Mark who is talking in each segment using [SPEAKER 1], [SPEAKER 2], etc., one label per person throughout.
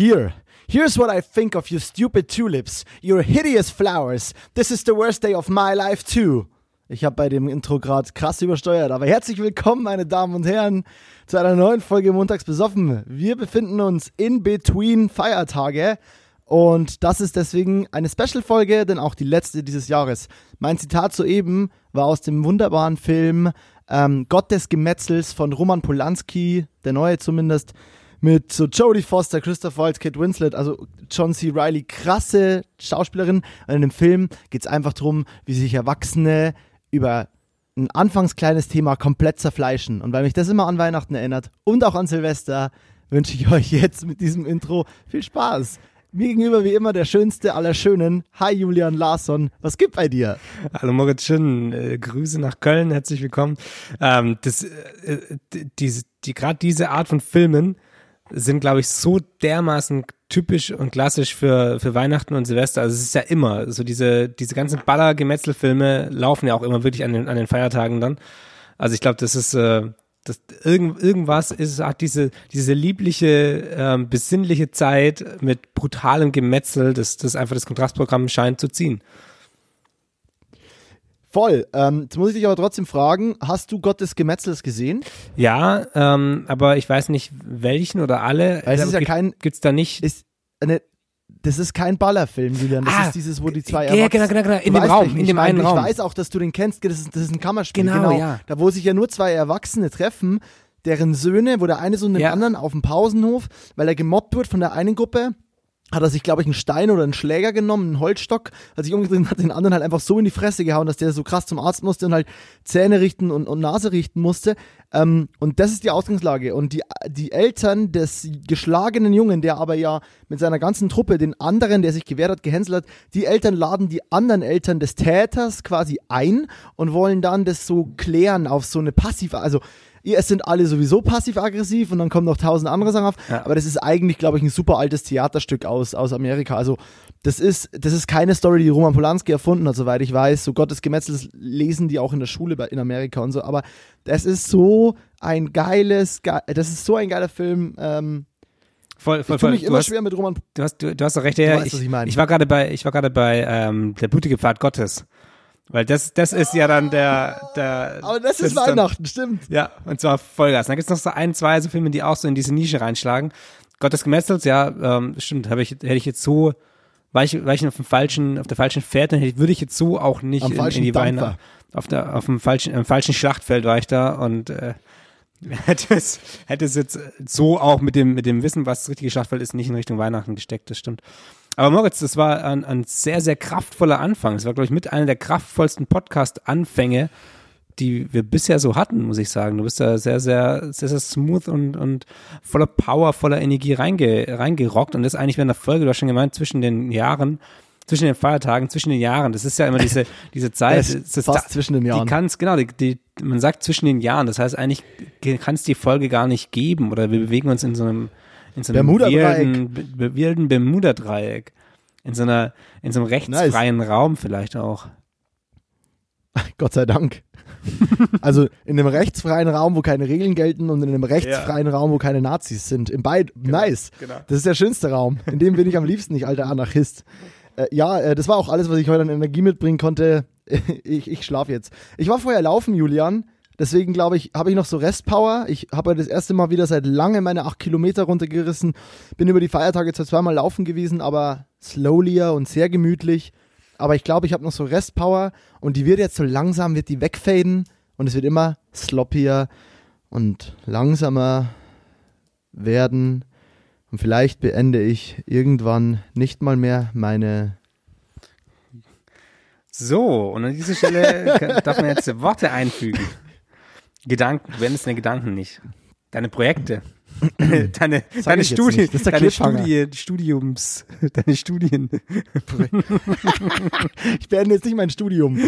[SPEAKER 1] Here. Here's what I think of you stupid tulips, your hideous flowers. This is the worst day of my life too. Ich habe bei dem Intro gerade krass übersteuert, aber herzlich willkommen, meine Damen und Herren, zu einer neuen Folge Montags besoffen. Wir befinden uns in between Feiertage und das ist deswegen eine Special-Folge, denn auch die letzte dieses Jahres. Mein Zitat soeben war aus dem wunderbaren Film ähm, Gott des Gemetzels von Roman Polanski, der neue zumindest mit so Jodie Foster, Christoph Waltz, Kate Winslet, also John C. Reilly, krasse Schauspielerin. Und in dem Film geht es einfach darum, wie sich Erwachsene über ein anfangs kleines Thema komplett zerfleischen. Und weil mich das immer an Weihnachten erinnert und auch an Silvester, wünsche ich euch jetzt mit diesem Intro viel Spaß. Mir gegenüber wie immer der schönste aller Schönen. Hi Julian Larsson, was gibt bei dir?
[SPEAKER 2] Hallo Moritz Schön, äh, Grüße nach Köln, herzlich willkommen. Ähm, das, äh, die, die, gerade diese Art von Filmen sind, glaube ich, so dermaßen typisch und klassisch für, für Weihnachten und Silvester. Also es ist ja immer, so diese, diese ganzen Baller-Gemetzelfilme laufen ja auch immer wirklich an den, an den Feiertagen dann. Also ich glaube, das ist, äh, das, irgend, irgendwas ist, hat diese, diese liebliche, ähm, besinnliche Zeit mit brutalem Gemetzel, das, das einfach das Kontrastprogramm scheint zu ziehen.
[SPEAKER 1] Voll. Ähm, jetzt muss ich dich aber trotzdem fragen, hast du Gott des Gemetzels gesehen?
[SPEAKER 2] Ja, ähm, aber ich weiß nicht welchen oder alle.
[SPEAKER 1] Weil es ist ja kein.
[SPEAKER 2] Gibt's da nicht?
[SPEAKER 1] Ist eine, das ist kein Ballerfilm, Julian. Das ah, ist dieses, wo die zwei
[SPEAKER 2] Ja, genau, genau, genau. In dem Raum, in dem einen Raum.
[SPEAKER 1] Ich weiß auch, dass du den kennst. Das ist, das ist ein Kammerspiel.
[SPEAKER 2] Genau, genau, ja.
[SPEAKER 1] Da, wo sich ja nur zwei Erwachsene treffen, deren Söhne, wo der eine so den ja. anderen auf dem Pausenhof, weil er gemobbt wird von der einen Gruppe hat er sich, glaube ich, einen Stein oder einen Schläger genommen, einen Holzstock, hat sich umgedreht und hat den anderen halt einfach so in die Fresse gehauen, dass der so krass zum Arzt musste und halt Zähne richten und, und Nase richten musste. Ähm, und das ist die Ausgangslage. Und die, die Eltern des geschlagenen Jungen, der aber ja mit seiner ganzen Truppe den anderen, der sich gewehrt hat, gehänselt hat, die Eltern laden die anderen Eltern des Täters quasi ein und wollen dann das so klären auf so eine passive, also es sind alle sowieso passiv-aggressiv und dann kommen noch tausend andere Sachen auf. Ja. Aber das ist eigentlich, glaube ich, ein super altes Theaterstück aus, aus Amerika. Also das ist, das ist keine Story, die Roman Polanski erfunden hat, soweit ich weiß. So Gottes Gemetzel lesen die auch in der Schule in Amerika und so. Aber das ist so ein geiles, ge das ist so ein geiler Film. Ähm,
[SPEAKER 2] Voll, voll,
[SPEAKER 1] ich tue mich
[SPEAKER 2] voll.
[SPEAKER 1] immer hast, schwer mit Roman.
[SPEAKER 2] Du hast, du, du hast doch recht, ja. Ich, ich, ich, war gerade bei, ich war gerade bei ähm, der blutige Pfad Gottes. Weil das, das ist ja dann der, der.
[SPEAKER 1] Aber das, das ist Weihnachten,
[SPEAKER 2] dann,
[SPEAKER 1] stimmt.
[SPEAKER 2] Ja, und zwar Vollgas. Dann gibt's noch so ein, zwei so Filme, die auch so in diese Nische reinschlagen. Gott des Gemetzels, ja, ähm, stimmt, habe ich, hätte ich jetzt so, war ich, war ich auf dem falschen, auf der falschen Fährte, hätte, würde ich jetzt so auch nicht
[SPEAKER 1] in,
[SPEAKER 2] in, die Weihnachten. Auf der, auf dem falschen, im falschen Schlachtfeld war ich da und äh, hätte es, hätte es jetzt so auch mit dem, mit dem Wissen, was das richtige Schlachtfeld ist, nicht in Richtung Weihnachten gesteckt, das stimmt. Aber Moritz, das war ein, ein sehr, sehr kraftvoller Anfang. Das war, glaube ich, mit einer der kraftvollsten Podcast-Anfänge, die wir bisher so hatten, muss ich sagen. Du bist da sehr, sehr, sehr, sehr smooth und, und voller Power, voller Energie reinge, reingerockt. Und das eigentlich während der Folge, du hast schon gemeint, zwischen den Jahren, zwischen den Feiertagen, zwischen den Jahren. Das ist ja immer diese, diese Zeit.
[SPEAKER 1] das ist fast da, zwischen den Jahren.
[SPEAKER 2] Die kannst, genau, die, die, man sagt zwischen den Jahren. Das heißt, eigentlich kann es die Folge gar nicht geben oder wir bewegen uns in so einem, in so einem wilden, wilden Bermuda-Dreieck. In so einer, in so einem rechtsfreien nice. Raum vielleicht auch.
[SPEAKER 1] Gott sei Dank. also in einem rechtsfreien Raum, wo keine Regeln gelten und in einem rechtsfreien ja. Raum, wo keine Nazis sind. In beid genau, nice. Genau. Das ist der schönste Raum. In dem bin ich am liebsten, ich alter Anarchist. Äh, ja, äh, das war auch alles, was ich heute an Energie mitbringen konnte. ich ich schlafe jetzt. Ich war vorher laufen, Julian. Deswegen glaube ich, habe ich noch so Restpower. Ich habe das erste Mal wieder seit langem meine acht Kilometer runtergerissen. Bin über die Feiertage zwar zweimal laufen gewesen, aber slowlier und sehr gemütlich. Aber ich glaube, ich habe noch so Restpower und die wird jetzt so langsam, wird die wegfaden und es wird immer sloppier und langsamer werden. Und vielleicht beende ich irgendwann nicht mal mehr meine
[SPEAKER 2] so, und an dieser Stelle darf man jetzt Worte einfügen. Gedanken, du wendest deine Gedanken nicht. Deine Projekte. deine, deine Studien, deine Studie, Studiums, deine Studien.
[SPEAKER 1] ich beende jetzt nicht mein Studium.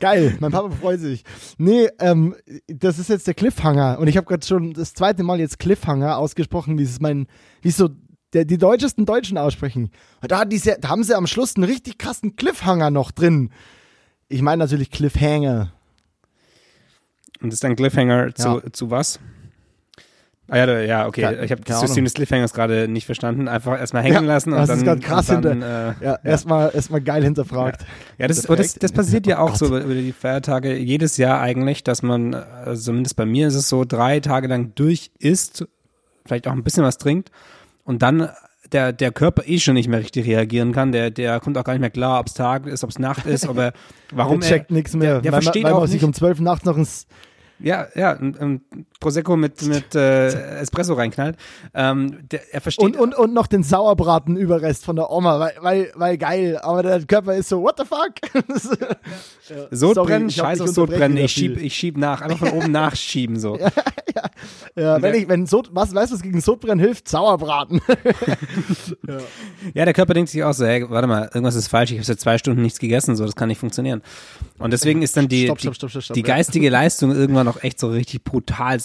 [SPEAKER 1] Geil, mein Papa freut sich. Nee, ähm, das ist jetzt der Cliffhanger und ich habe gerade schon das zweite Mal jetzt Cliffhanger ausgesprochen, wie es mein, wie es so der, die deutschesten Deutschen aussprechen. Und da, diese, da haben sie am Schluss einen richtig krassen Cliffhanger noch drin. Ich meine natürlich Cliffhanger.
[SPEAKER 2] Und das ist ein Cliffhanger zu, ja. zu was? Ah ja, ja, okay.
[SPEAKER 1] Keine-
[SPEAKER 2] ich habe das System des Cliffhangers gerade nicht verstanden. Einfach erstmal hängen lassen und
[SPEAKER 1] das
[SPEAKER 2] dann.
[SPEAKER 1] ist gerade krass
[SPEAKER 2] dann,
[SPEAKER 1] hinter,
[SPEAKER 2] äh,
[SPEAKER 1] ja, erstmal erstmal geil hinterfragt.
[SPEAKER 2] Ja, das,
[SPEAKER 1] Das
[SPEAKER 2] das, das passiert ja
[SPEAKER 1] Oh
[SPEAKER 2] auch
[SPEAKER 1] Gott.
[SPEAKER 2] so über, über die Feiertage jedes Jahr eigentlich, dass man, also zumindest bei mir ist es so, drei Tage lang durch isst, vielleicht auch ein bisschen was trinkt und dann der, der Körper eh schon nicht mehr richtig reagieren kann. Der, der kommt auch gar nicht mehr klar, ob es Tag ist, ob es Nacht ist, ob er, warum
[SPEAKER 1] der checkt nichts mehr.
[SPEAKER 2] der- der
[SPEAKER 1] weil,
[SPEAKER 2] versteht
[SPEAKER 1] weil
[SPEAKER 2] auch
[SPEAKER 1] man sich
[SPEAKER 2] nicht-
[SPEAKER 1] um zwölf nachts noch ins
[SPEAKER 2] ja, ja, ein, ein Prosecco mit, mit äh, Espresso reinknallt. Ähm, der, er versteht
[SPEAKER 1] und, und, und noch den Sauerbraten-Überrest von der Oma, weil, weil, weil geil, aber der Körper ist so, what the fuck?
[SPEAKER 2] Sodbrennen,
[SPEAKER 1] Sorry, ich hab
[SPEAKER 2] scheiß auf Sodbrennen, ich schieb, ich schieb nach, einfach von oben nachschieben so.
[SPEAKER 1] ja, wenn ich, wenn Sod, was, weißt du, was gegen Sodbrennen hilft? Sauerbraten.
[SPEAKER 2] Ja, der Körper denkt sich auch so, hey, warte mal, irgendwas ist falsch, ich habe seit zwei Stunden nichts gegessen, so, das kann nicht funktionieren. Und deswegen ist dann die,
[SPEAKER 1] Stopp, stopp, stopp,
[SPEAKER 2] die
[SPEAKER 1] ja.
[SPEAKER 2] geistige Leistung irgendwann auch echt so richtig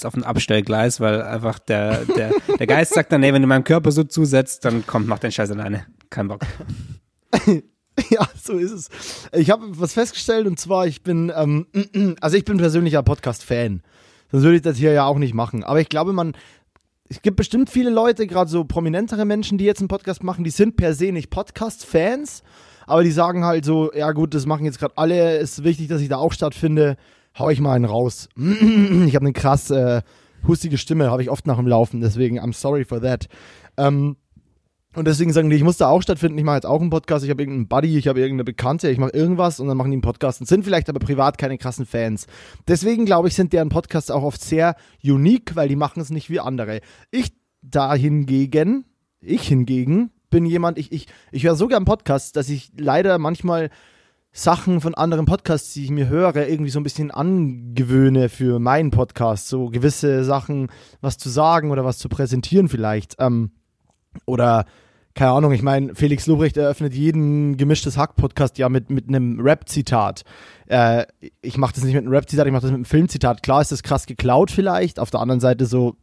[SPEAKER 2] brutalst auf dem Abstellgleis, weil einfach der, der, der Geist sagt dann, nee, wenn du meinem Körper so zusetzt, dann komm, mach den Scheiß alleine. Kein Bock.
[SPEAKER 1] ja, so ist es. Ich habe was festgestellt und zwar, ich bin, ähm, also ich bin persönlicher Podcast-Fan. Sonst würde ich das hier ja auch nicht machen. Aber ich glaube, man, es gibt bestimmt viele Leute, gerade so prominentere Menschen, die jetzt einen Podcast machen, die sind per se nicht Podcast-Fans, aber die sagen halt so, ja gut, das machen jetzt gerade alle, ist wichtig, dass ich da auch stattfinde, hau ich mal einen raus. Ich habe eine krass äh, hustige Stimme, habe ich oft nach dem Laufen, deswegen I'm sorry for that. Ähm, und deswegen sagen die, ich muss da auch stattfinden, ich mache jetzt auch einen Podcast, ich habe irgendeinen Buddy, ich habe irgendeine Bekannte, ich mache irgendwas und dann machen die einen Podcast und sind vielleicht aber privat keine krassen Fans. Deswegen glaube ich, sind deren Podcasts auch oft sehr unique, weil die machen es nicht wie andere. Ich da hingegen, ich hingegen, bin jemand, ich, ich, ich höre so gern Podcasts, dass ich leider manchmal Sachen von anderen Podcasts, die ich mir höre, irgendwie so ein bisschen angewöhne für meinen Podcast. So gewisse Sachen, was zu sagen oder was zu präsentieren vielleicht. Ähm, oder keine Ahnung, ich meine, Felix Lobrecht eröffnet jeden gemischtes Hack-Podcast ja mit, mit einem Rap-Zitat. Äh, ich mache das nicht mit einem Rap-Zitat, ich mache das mit einem Filmzitat. Klar ist das krass geklaut vielleicht, auf der anderen Seite so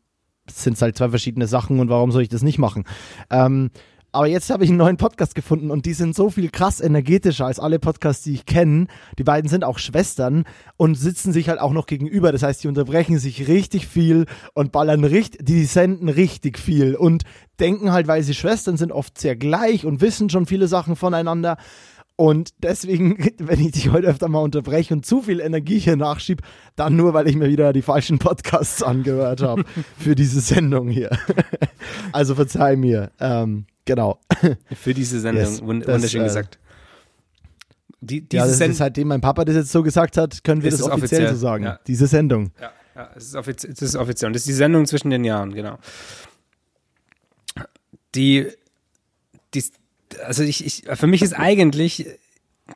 [SPEAKER 1] sind es halt zwei verschiedene Sachen und warum soll ich das nicht machen? Ähm, aber jetzt habe ich einen neuen Podcast gefunden und die sind so viel krass energetischer als alle Podcasts, die ich kenne. Die beiden sind auch Schwestern und sitzen sich halt auch noch gegenüber. Das heißt, die unterbrechen sich richtig viel und ballern richtig, die senden richtig viel und denken halt, weil sie Schwestern sind, oft sehr gleich und wissen schon viele Sachen voneinander. Und deswegen, wenn ich dich heute öfter mal unterbreche und zu viel Energie hier nachschieb, dann nur, weil ich mir wieder die falschen Podcasts angehört habe für diese Sendung hier. Also verzeih mir. Ähm, genau.
[SPEAKER 2] Für diese Sendung,
[SPEAKER 1] Yes,
[SPEAKER 2] wund
[SPEAKER 1] das,
[SPEAKER 2] wunderschön
[SPEAKER 1] äh,
[SPEAKER 2] gesagt. Die, diese
[SPEAKER 1] Ja, das
[SPEAKER 2] Sendung.
[SPEAKER 1] ist seitdem mein Papa das jetzt so gesagt hat, können wir das offiziell,
[SPEAKER 2] offiziell,
[SPEAKER 1] so sagen.
[SPEAKER 2] ja.
[SPEAKER 1] Diese Sendung.
[SPEAKER 2] Ja, ja es, ist offiziell, es ist offiziell. Und das ist die Sendung zwischen den Jahren, genau. Die, die also ich, ich, für mich ist eigentlich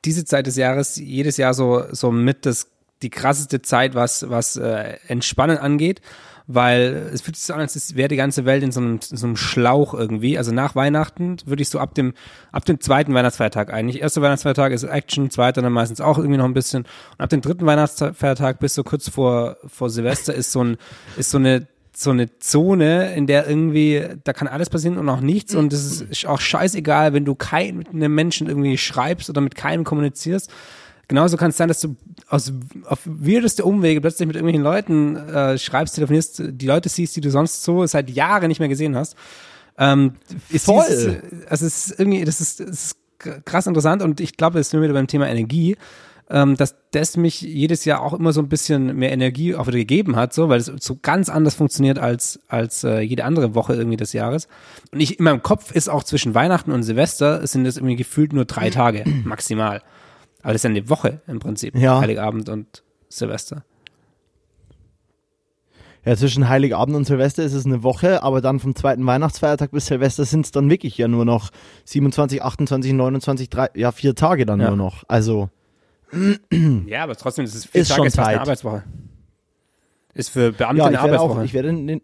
[SPEAKER 2] diese Zeit des Jahres jedes Jahr so, so mit das, die krasseste Zeit, was, was äh, Entspannen angeht, weil es fühlt sich so an, als wäre die ganze Welt in so, einem, in so einem Schlauch irgendwie. Also nach Weihnachten würde ich so ab dem, ab dem zweiten Weihnachtsfeiertag eigentlich. Erster Weihnachtsfeiertag ist Action, zweiter dann meistens auch irgendwie noch ein bisschen. Und ab dem dritten Weihnachtsfeiertag bis so kurz vor, vor Silvester ist so ein, ist so eine so eine Zone, in der irgendwie, da kann alles passieren und auch nichts und es ist auch scheißegal, wenn du kein, mit einem Menschen irgendwie schreibst oder mit keinem kommunizierst. Genauso kann es sein, dass du aus, auf weirdeste Umwege plötzlich mit irgendwelchen Leuten äh, schreibst, telefonierst, die Leute siehst, die du sonst so seit Jahren nicht mehr gesehen hast. Ähm, ist
[SPEAKER 1] Voll.
[SPEAKER 2] Dieses, also es ist irgendwie, das ist, ist krass interessant und ich glaube, es ist nur wieder beim Thema Energie ähm, dass das mich jedes Jahr auch immer so ein bisschen mehr Energie auch wieder gegeben hat, so, weil es so ganz anders funktioniert als, als äh, jede andere Woche irgendwie des Jahres. Und ich, in meinem Kopf ist auch zwischen Weihnachten und Silvester, es sind das irgendwie gefühlt nur drei Tage maximal. Aber das ist ja eine Woche im Prinzip.
[SPEAKER 1] Ja.
[SPEAKER 2] Heiligabend und Silvester.
[SPEAKER 1] Ja, zwischen Heiligabend und Silvester ist es eine Woche, aber dann vom zweiten Weihnachtsfeiertag bis Silvester sind es dann wirklich ja nur noch 27, 28, 29, drei, ja, vier Tage dann
[SPEAKER 2] Ja.
[SPEAKER 1] nur noch. Also,
[SPEAKER 2] Ja, aber trotzdem, ist vier
[SPEAKER 1] Ist
[SPEAKER 2] Tage
[SPEAKER 1] schon
[SPEAKER 2] fast eine. Arbeitswoche. Ist für Beamte
[SPEAKER 1] ja,
[SPEAKER 2] eine
[SPEAKER 1] werde auch,
[SPEAKER 2] Arbeitswoche.
[SPEAKER 1] ich werde in den,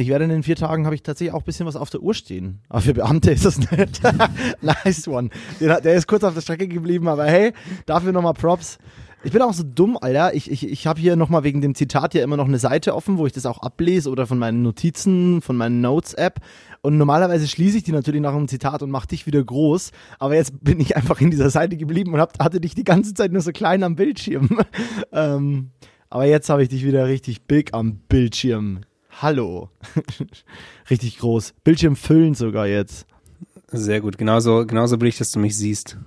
[SPEAKER 1] ich werde in den vier Tagen habe ich tatsächlich auch ein bisschen was auf der Uhr stehen. Aber für Beamte ist das nicht. nice one. Hat- der ist kurz auf der Strecke geblieben, aber hey, dafür nochmal Props. Ich bin auch so dumm, Alter. Ich, ich, ich habe hier nochmal wegen dem Zitat ja immer noch eine Seite offen, wo ich das auch ablese oder von meinen Notizen, von meinen Notes-App. Und normalerweise schließe ich die natürlich nach einem Zitat und mache dich wieder groß. Aber jetzt bin ich einfach in dieser Seite geblieben und hab, hatte dich die ganze Zeit nur so klein am Bildschirm. ähm, aber jetzt habe ich dich wieder richtig big am Bildschirm. Hallo. Richtig groß. Bildschirm füllen sogar jetzt.
[SPEAKER 2] Sehr gut. Genauso, genauso will ich, dass du mich siehst.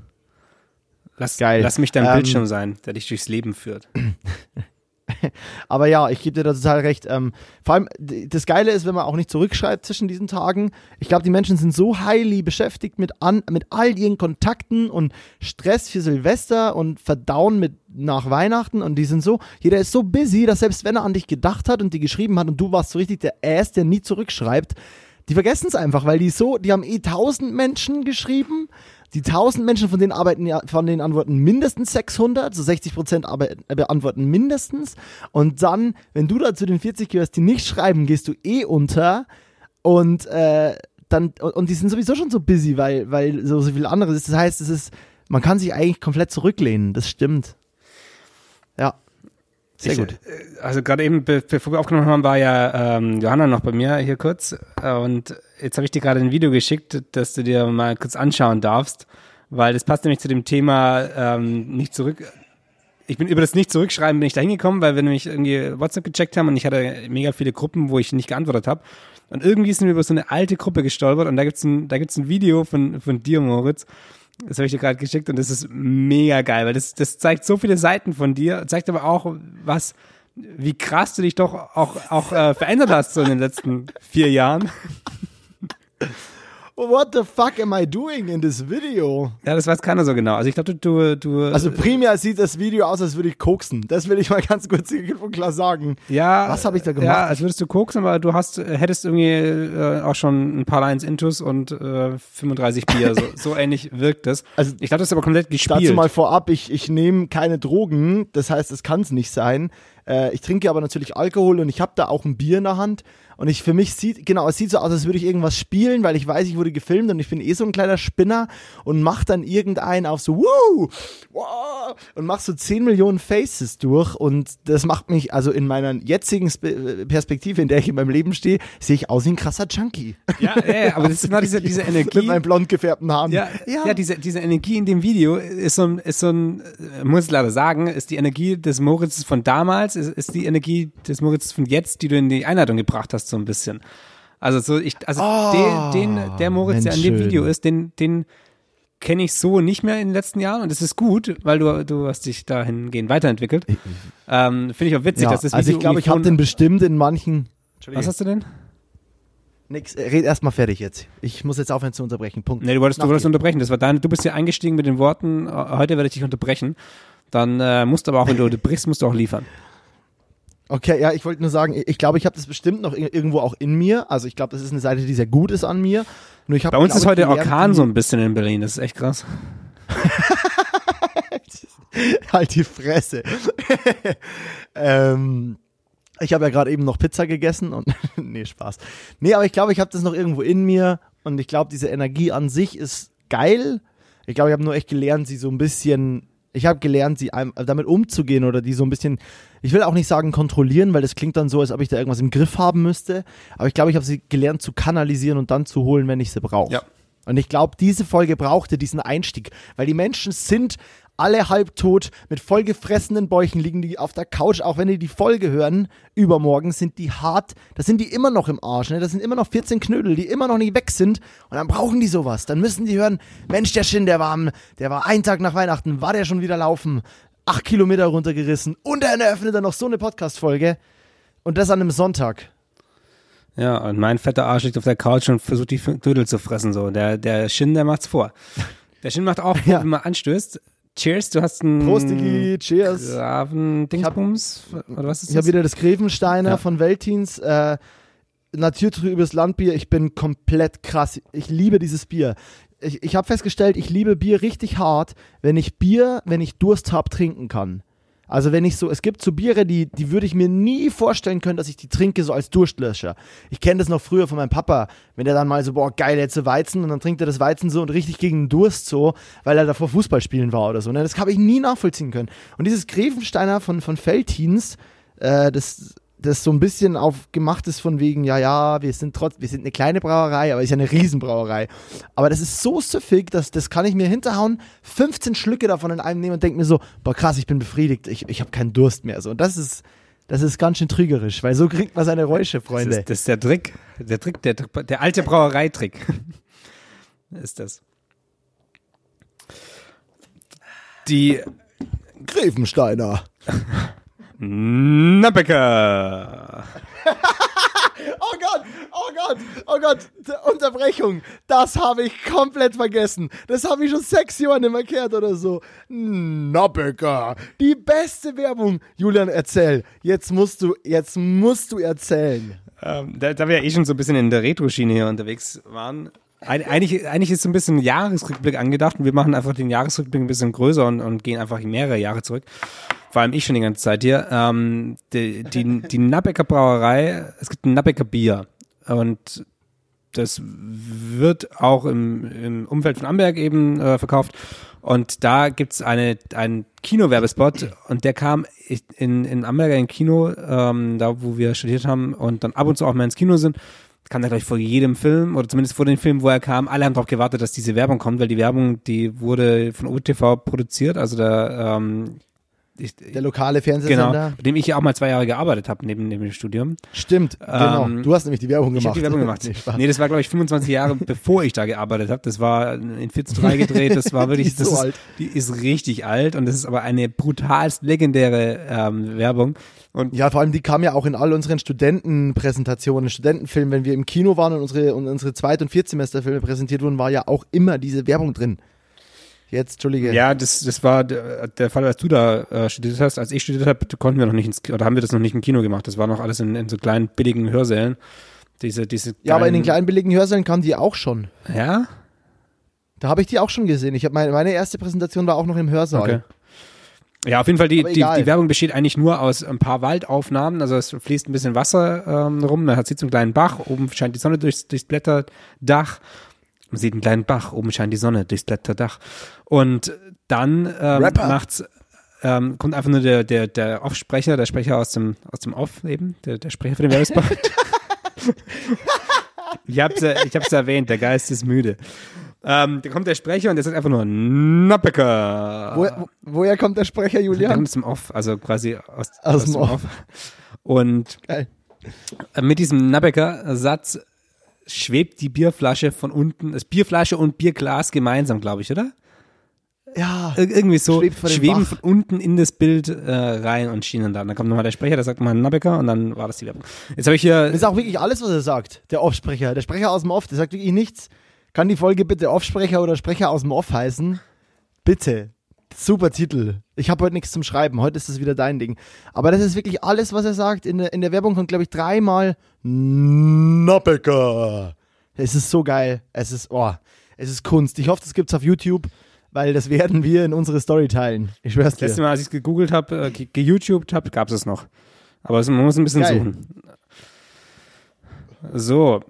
[SPEAKER 2] Lass,
[SPEAKER 1] Geil.
[SPEAKER 2] lass mich dein
[SPEAKER 1] Ähm,
[SPEAKER 2] Bildschirm sein, der dich durchs Leben führt.
[SPEAKER 1] Aber ja, ich gebe dir da total recht. Ähm, vor allem, das Geile ist, wenn man auch nicht zurückschreibt zwischen diesen Tagen. Ich glaube, die Menschen sind so highly beschäftigt mit, an, mit all ihren Kontakten und Stress für Silvester und Verdauen mit nach Weihnachten. Und die sind so, jeder ist so busy, dass selbst wenn er an dich gedacht hat und die geschrieben hat und du warst so richtig der Ass, der nie zurückschreibt, die vergessen es einfach, weil die so, die haben eh tausend Menschen geschrieben. Die 1000 Menschen, von denen arbeiten von denen antworten mindestens 600, so 60 Prozent beantworten mindestens. Und dann, wenn du da zu den 40 gehörst, die nicht schreiben, gehst du eh unter. Und äh, dann, und, und die sind sowieso schon so busy, weil, weil so, so viel anderes ist. Das heißt, es ist, man kann sich eigentlich komplett zurücklehnen. Das stimmt. Ja. Sehr
[SPEAKER 2] Ich,
[SPEAKER 1] gut.
[SPEAKER 2] äh, Also gerade eben, be bevor wir aufgenommen haben, war ja ähm, Johanna noch bei mir hier kurz. Äh, und jetzt habe ich dir gerade ein Video geschickt, das du dir mal kurz anschauen darfst, weil das passt nämlich zu dem Thema ähm, nicht zurück. Ich bin über das nicht zurückschreiben bin ich da hingekommen, weil wir nämlich irgendwie WhatsApp gecheckt haben und ich hatte mega viele Gruppen, wo ich nicht geantwortet habe. Und irgendwie sind wir über so eine alte Gruppe gestolpert und da gibt's ein, da gibt's ein Video von, von dir, Moritz. Das habe ich dir gerade geschickt und das ist mega geil, weil das, das zeigt so viele Seiten von dir, zeigt aber auch, was, wie krass du dich doch auch, auch äh, verändert hast so in den letzten vier Jahren.
[SPEAKER 1] What the fuck am I doing in this video?
[SPEAKER 2] Ja, das weiß keiner so genau. Also ich glaube, du, du,
[SPEAKER 1] Also primär sieht das Video aus, als würde ich koksen. Das will ich mal ganz kurz und klar sagen.
[SPEAKER 2] ja,
[SPEAKER 1] Was habe ich da
[SPEAKER 2] Ja,
[SPEAKER 1] gemacht?
[SPEAKER 2] als würdest du koksen, aber du hast, hättest irgendwie äh, auch schon ein paar Lines Intus und äh, 35 Bier. So, so ähnlich wirkt es.
[SPEAKER 1] Also
[SPEAKER 2] Ich glaube, das ist aber komplett gespielt.
[SPEAKER 1] Dazu mal vorab, ich, ich nehme keine Drogen, das heißt, es kann es nicht sein. Äh, ich trinke aber natürlich Alkohol und ich habe da auch ein Bier in der Hand. Und ich für mich sieht, genau, es sieht so aus, als würde ich irgendwas spielen, weil ich weiß, ich wurde gefilmt und ich bin eh so ein kleiner Spinner und mach dann irgendeinen auf so, wow, wow, und mach so 10 Millionen Faces durch. Und das macht mich, also in meiner jetzigen Spe Perspektive, in der ich in meinem Leben stehe, sehe ich aus wie ein krasser Junkie.
[SPEAKER 2] ja, ja, ja, aber das ist genau diese, diese Energie.
[SPEAKER 1] Mit meinen blond gefärbten Haaren.
[SPEAKER 2] Ja, ja. diese, diese Energie in dem Video ist so ein, ist so ein, äh, muss ich leider sagen, ist die Energie des Moritzes von damals, ist, ist die Energie des Moritzes von jetzt, die du in die Einleitung gebracht hast, so ein bisschen. Also so, ich, also
[SPEAKER 1] Oh,
[SPEAKER 2] den, den, der Moritz, der
[SPEAKER 1] Mensch,
[SPEAKER 2] in dem
[SPEAKER 1] schön.
[SPEAKER 2] Video ist, den, den kenne ich so nicht mehr in den letzten Jahren und das ist gut, weil du, du hast dich dahingehend weiterentwickelt. Ähm, Finde ich auch witzig,
[SPEAKER 1] Ja,
[SPEAKER 2] dass das Video
[SPEAKER 1] also ich glaube, ich habe den bestimmt in manchen.
[SPEAKER 2] Was hast du denn?
[SPEAKER 1] Nix, red erstmal fertig jetzt. Ich muss jetzt aufhören zu unterbrechen. Punkt.
[SPEAKER 2] Nee, du wolltest, du wolltest
[SPEAKER 1] dir.
[SPEAKER 2] unterbrechen. Das war deine, du bist hier eingestiegen mit den Worten, heute werde ich dich unterbrechen. Dann äh, musst du aber auch, wenn du unterbrichst, musst du auch liefern.
[SPEAKER 1] Okay, ja, ich wollte nur sagen, ich glaube, ich habe das bestimmt noch ir- irgendwo auch in mir. Also ich glaube, das ist eine Seite, die sehr gut ist an mir. Nur ich hab,
[SPEAKER 2] Bei uns
[SPEAKER 1] glaub
[SPEAKER 2] ist heute Orkan so ein bisschen in Berlin. Das ist echt krass.
[SPEAKER 1] halt die Fresse. ähm, ich habe ja gerade eben noch Pizza gegessen und nee, Spaß. Nee, aber ich glaube, ich habe das noch irgendwo in mir und ich glaube, diese Energie an sich ist geil. Ich glaube, ich habe nur echt gelernt, sie so ein bisschen ich habe gelernt, sie damit umzugehen oder die so ein bisschen, ich will auch nicht sagen kontrollieren, weil das klingt dann so, als ob ich da irgendwas im Griff haben müsste. Aber ich glaube, ich habe sie gelernt zu kanalisieren und dann zu holen, wenn ich sie brauche.
[SPEAKER 2] Ja.
[SPEAKER 1] Und ich glaube, diese Folge brauchte diesen Einstieg, weil die Menschen sind alle halbtot, mit vollgefressenen Bäuchen liegen die auf der Couch, auch wenn die die Folge hören, übermorgen sind die hart, da sind die immer noch im Arsch, ne? das sind immer noch 14 Knödel, die immer noch nicht weg sind und dann brauchen die sowas, dann müssen die hören, Mensch, der Shin, der war, am- der war einen Tag nach Weihnachten, war der schon wieder laufen, acht Kilometer runtergerissen und dann eröffnet er noch so eine Podcast-Folge und das an einem Sonntag.
[SPEAKER 2] Ja, und mein fetter Arsch liegt auf der Couch und versucht die Dödel zu fressen. So, der, der Shin, der macht's vor. Der Shin macht auch,
[SPEAKER 1] Ja.
[SPEAKER 2] wenn man anstößt. Cheers, du hast einen
[SPEAKER 1] Prost, Digi, cheers.
[SPEAKER 2] Graven Dingsbums
[SPEAKER 1] Ich habe
[SPEAKER 2] das?
[SPEAKER 1] wieder das Grevensteiner
[SPEAKER 2] Ja.
[SPEAKER 1] von Veltins. Äh, naturtrübes Landbier. Ich bin komplett krass. Ich liebe dieses Bier. Ich, ich habe festgestellt, ich liebe Bier richtig hart, wenn ich Bier, wenn ich Durst habe, trinken kann. Also wenn ich so, es gibt so Biere, die, die würde ich mir nie vorstellen können, dass ich die trinke, so als Durstlöscher. Ich kenne das noch früher von meinem Papa, wenn der dann mal so, boah, geil, jetzt so Weizen und dann trinkt er das Weizen so und richtig gegen den Durst so, weil er davor Fußball spielen war oder so. Ne? Das habe ich nie nachvollziehen können. Und dieses Grevensteiner von, von Veltins, äh, das, das so ein bisschen auf gemacht ist von wegen, ja, ja, wir sind trotz, wir sind eine kleine Brauerei, aber ist ja eine Riesenbrauerei. Aber das ist so süffig, dass das kann ich mir hinterhauen, 15 Schlücke davon in einem nehmen und denke mir so, boah krass, ich bin befriedigt, ich, ich habe keinen Durst mehr. So, und das ist, Das ist ganz schön trügerisch, weil so kriegt man seine Räusche,
[SPEAKER 2] Das
[SPEAKER 1] Freunde.
[SPEAKER 2] ist, das ist der Trick. Der Trick, der, der alte Brauereitrick. ist das. Die
[SPEAKER 1] Grevensteiner.
[SPEAKER 2] Nappecker.
[SPEAKER 1] Oh Gott, oh Gott, oh Gott, Unterbrechung. Das habe ich komplett vergessen. Das habe ich schon sechs Jahre nicht mehr gehört oder so. Nobbecker, die beste Werbung. Julian, erzähl. Jetzt musst du, jetzt musst du erzählen.
[SPEAKER 2] Ähm, da, da wir ja eh schon so ein bisschen in der Retro-Schiene hier unterwegs waren, ein, eigentlich, eigentlich ist so ein bisschen Jahresrückblick angedacht und wir machen einfach den Jahresrückblick ein bisschen größer und, und gehen einfach mehrere Jahre zurück. Vor allem ich schon die ganze Zeit hier. Ähm, die, die, die Nappecker Brauerei, es gibt ein Nappecker Bier und das wird auch im, im Umfeld von Amberg eben äh, verkauft. Und da gibt's eine, einen Kinowerbespot und der kam in, in Amberger in Kino, ähm, da wo wir studiert haben und dann ab und zu auch mal ins Kino sind. Kam da gleich vor jedem Film oder zumindest vor dem Film, wo er kam. Alle haben darauf gewartet, dass diese Werbung kommt, weil die Werbung, die wurde von OTV produziert, also der ähm, ich,
[SPEAKER 1] Der lokale
[SPEAKER 2] genau,
[SPEAKER 1] Fernsehsender.
[SPEAKER 2] bei dem ich ja auch mal zwei Jahre gearbeitet habe neben, neben dem Studium.
[SPEAKER 1] Stimmt, genau.
[SPEAKER 2] Ähm,
[SPEAKER 1] Du hast nämlich die Werbung
[SPEAKER 2] Ich
[SPEAKER 1] gemacht.
[SPEAKER 2] habe die Werbung gemacht.
[SPEAKER 1] Nee,
[SPEAKER 2] nee, das war glaube ich 25 Jahre bevor ich da gearbeitet habe. Das war in 4 zu 3 gedreht. Das war wirklich,
[SPEAKER 1] Die ist
[SPEAKER 2] das
[SPEAKER 1] so
[SPEAKER 2] ist,
[SPEAKER 1] alt.
[SPEAKER 2] die ist richtig alt und das ist aber eine brutalst legendäre ähm, Werbung. Und
[SPEAKER 1] Ja, vor allem die kam ja auch in all unseren Studentenpräsentationen, Studentenfilmen, wenn wir im Kino waren und unsere, und unsere Zweit- und Viertsemesterfilme präsentiert wurden, war ja auch immer diese Werbung drin. Jetzt, Entschuldige.
[SPEAKER 2] ja, das, das war der, der Fall, als du da äh, studiert hast. Als ich studiert habe, konnten wir noch nicht ins, oder haben wir das noch nicht im Kino gemacht. Das war noch alles in, in so kleinen billigen Hörsälen. Diese, diese
[SPEAKER 1] Ja, aber in den
[SPEAKER 2] kleinen-
[SPEAKER 1] billigen Hörsälen kam die auch schon.
[SPEAKER 2] Ja?
[SPEAKER 1] Da habe ich die auch schon gesehen. Ich habe meine, meine erste Präsentation war auch noch im Hörsaal.
[SPEAKER 2] Okay. Ja, auf jeden Fall, die, die, die Werbung besteht eigentlich nur aus ein paar Waldaufnahmen. Also es fließt ein bisschen Wasser ähm, rum, man hat sieht so einen kleinen Bach, oben scheint die Sonne durchs, durchs Blätterdach. Man sieht einen kleinen Bach, oben scheint die Sonne durchs Blätterdach. Und dann ähm, macht's, ähm, kommt einfach nur der, der, der Off-Sprecher, der Sprecher aus dem, aus dem Off eben, der, der Sprecher für den Werbespot. ich hab's, ich hab's erwähnt, der Geist ist müde. Ähm, da kommt der Sprecher und der sagt einfach nur Nappecker.
[SPEAKER 1] Woher, wo, woher kommt der Sprecher,
[SPEAKER 2] Der
[SPEAKER 1] Julian?
[SPEAKER 2] kommt zum Off, also quasi aus,
[SPEAKER 1] Aus dem Off.
[SPEAKER 2] Und
[SPEAKER 1] Geil.
[SPEAKER 2] äh, mit diesem Nabbecker-Satz schwebt die Bierflasche von unten, das Bierflasche und Bierglas gemeinsam, glaube ich, oder?
[SPEAKER 1] Ja.
[SPEAKER 2] Ir irgendwie so
[SPEAKER 1] dem
[SPEAKER 2] schweben
[SPEAKER 1] Bach.
[SPEAKER 2] von unten in das Bild äh, rein und schienen dann. Dann kommt nochmal der Sprecher, der sagt nochmal Nabbecker und dann war das die Werbung. Jetzt habe ich hier,
[SPEAKER 1] Das ist auch wirklich alles, was er sagt. Der Off-Sprecher. Der Sprecher aus dem Off, der sagt wirklich nichts. Kann die Folge bitte Off-Sprecher oder Sprecher aus dem Off heißen? Bitte. Super Titel. Ich habe heute nichts zum Schreiben. Heute ist das wieder dein Ding. Aber das ist wirklich alles, was er sagt. In der, in der Werbung kommt, glaube ich, dreimal Noppecker. Es ist so geil. Es ist, oh, es ist Kunst. Ich hoffe, das gibt's auf YouTube, weil das werden wir in unsere Story teilen. Ich schwör's
[SPEAKER 2] das letzte
[SPEAKER 1] dir.
[SPEAKER 2] Mal, als ich es gegoogelt habe, äh, ge- geYouTubed habe, gab es es noch. Aber es, man muss ein bisschen
[SPEAKER 1] Geil.
[SPEAKER 2] suchen. So.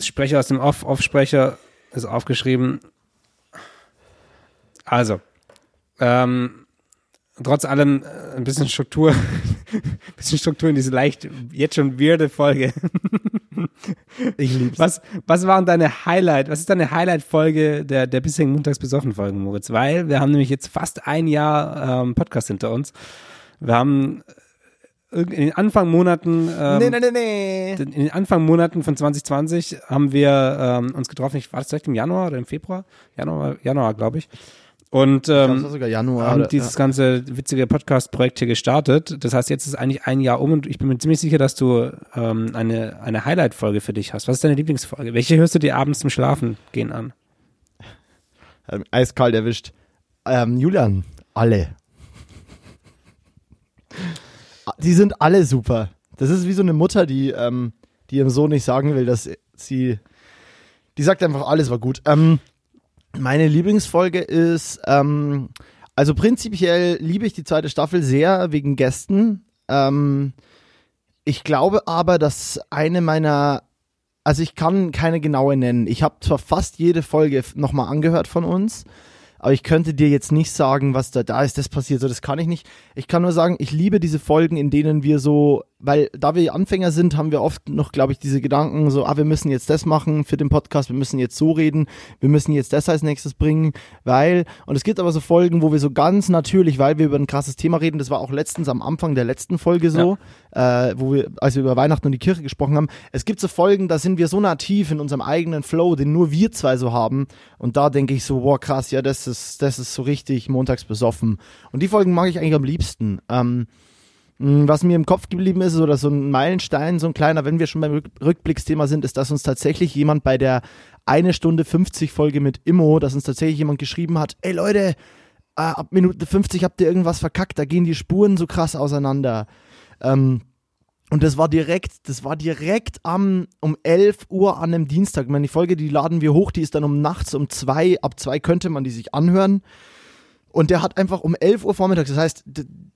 [SPEAKER 2] Sprecher aus dem Off, Off-Sprecher ist aufgeschrieben. Also, ähm, trotz allem äh, ein bisschen Struktur, ein bisschen Struktur in diese leicht, jetzt schon weirde Folge.
[SPEAKER 1] Ich lieb's.
[SPEAKER 2] Was, was waren deine Highlight, was ist deine Highlight-Folge der, der bisherigen Montags besoffen Folgen, Moritz? Weil wir haben nämlich jetzt fast ein Jahr ähm, Podcast hinter uns. Wir haben in den Anfangmonaten, ähm,
[SPEAKER 1] nee, nee, nee, nee.
[SPEAKER 2] in den Anfangmonaten von 2020 haben wir ähm, uns getroffen. Ich war das vielleicht im Januar oder im Februar? Januar, Januar, glaube ich. Und
[SPEAKER 1] Ich glaub,
[SPEAKER 2] ähm,
[SPEAKER 1] das war sogar Januar.
[SPEAKER 2] haben
[SPEAKER 1] oder-
[SPEAKER 2] dieses ganze witzige Podcast-Projekt hier gestartet. Das heißt, jetzt ist eigentlich ein Jahr um und ich bin mir ziemlich sicher, dass du ähm, eine, eine Highlight-Folge für dich hast. Was ist deine Lieblingsfolge? Welche hörst du dir abends zum Schlafen gehen an?
[SPEAKER 1] Ähm, eiskalt erwischt. Ähm, Julian, alle. Die sind alle super. Das ist wie so eine Mutter, die, ähm, die ihrem Sohn nicht sagen will, dass sie. Die sagt einfach, alles war gut. Ähm, meine Lieblingsfolge ist, ähm, also prinzipiell liebe ich die zweite Staffel sehr wegen Gästen. Ähm, ich glaube aber, dass eine meiner also ich kann keine genaue nennen. Ich habe zwar fast jede Folge nochmal angehört von uns, aber ich könnte dir jetzt nicht sagen, was da da ist, das passiert. So, das kann ich nicht. Ich kann nur sagen, ich liebe diese Folgen, in denen wir so weil da wir Anfänger sind, haben wir oft noch, glaube ich, diese Gedanken so, ah, wir müssen jetzt das machen für den Podcast, wir müssen jetzt so reden, wir müssen jetzt das als nächstes bringen, weil, und es gibt aber so Folgen, wo wir so ganz natürlich, weil wir über ein krasses Thema reden, das war auch letztens am Anfang der letzten Folge so, ja. äh, wo wir, als wir über Weihnachten und die Kirche gesprochen haben, es gibt so Folgen, da sind wir so nativ in unserem eigenen Flow, den nur wir zwei so haben, und da denke ich so, wow, krass, ja, das ist, das ist so richtig montags besoffen. Und die Folgen mag ich eigentlich am liebsten. Ähm, hm, was mir im Kopf geblieben ist, oder so ein Meilenstein, so ein kleiner, wenn wir schon beim Rückblicksthema sind, ist, dass uns tatsächlich jemand bei der eine Stunde 50 Folge mit Immo, dass uns tatsächlich jemand geschrieben hat, ey Leute, äh, ab Minute 50 habt ihr irgendwas verkackt, da gehen die Spuren so krass auseinander. Ähm, und das war direkt, das war direkt am, um 11 Uhr an einem Dienstag. Ich meine, die Folge, die laden wir hoch, die ist dann um nachts um zwei, ab zwei könnte man die sich anhören. Und der hat einfach um 11 Uhr vormittags, das heißt,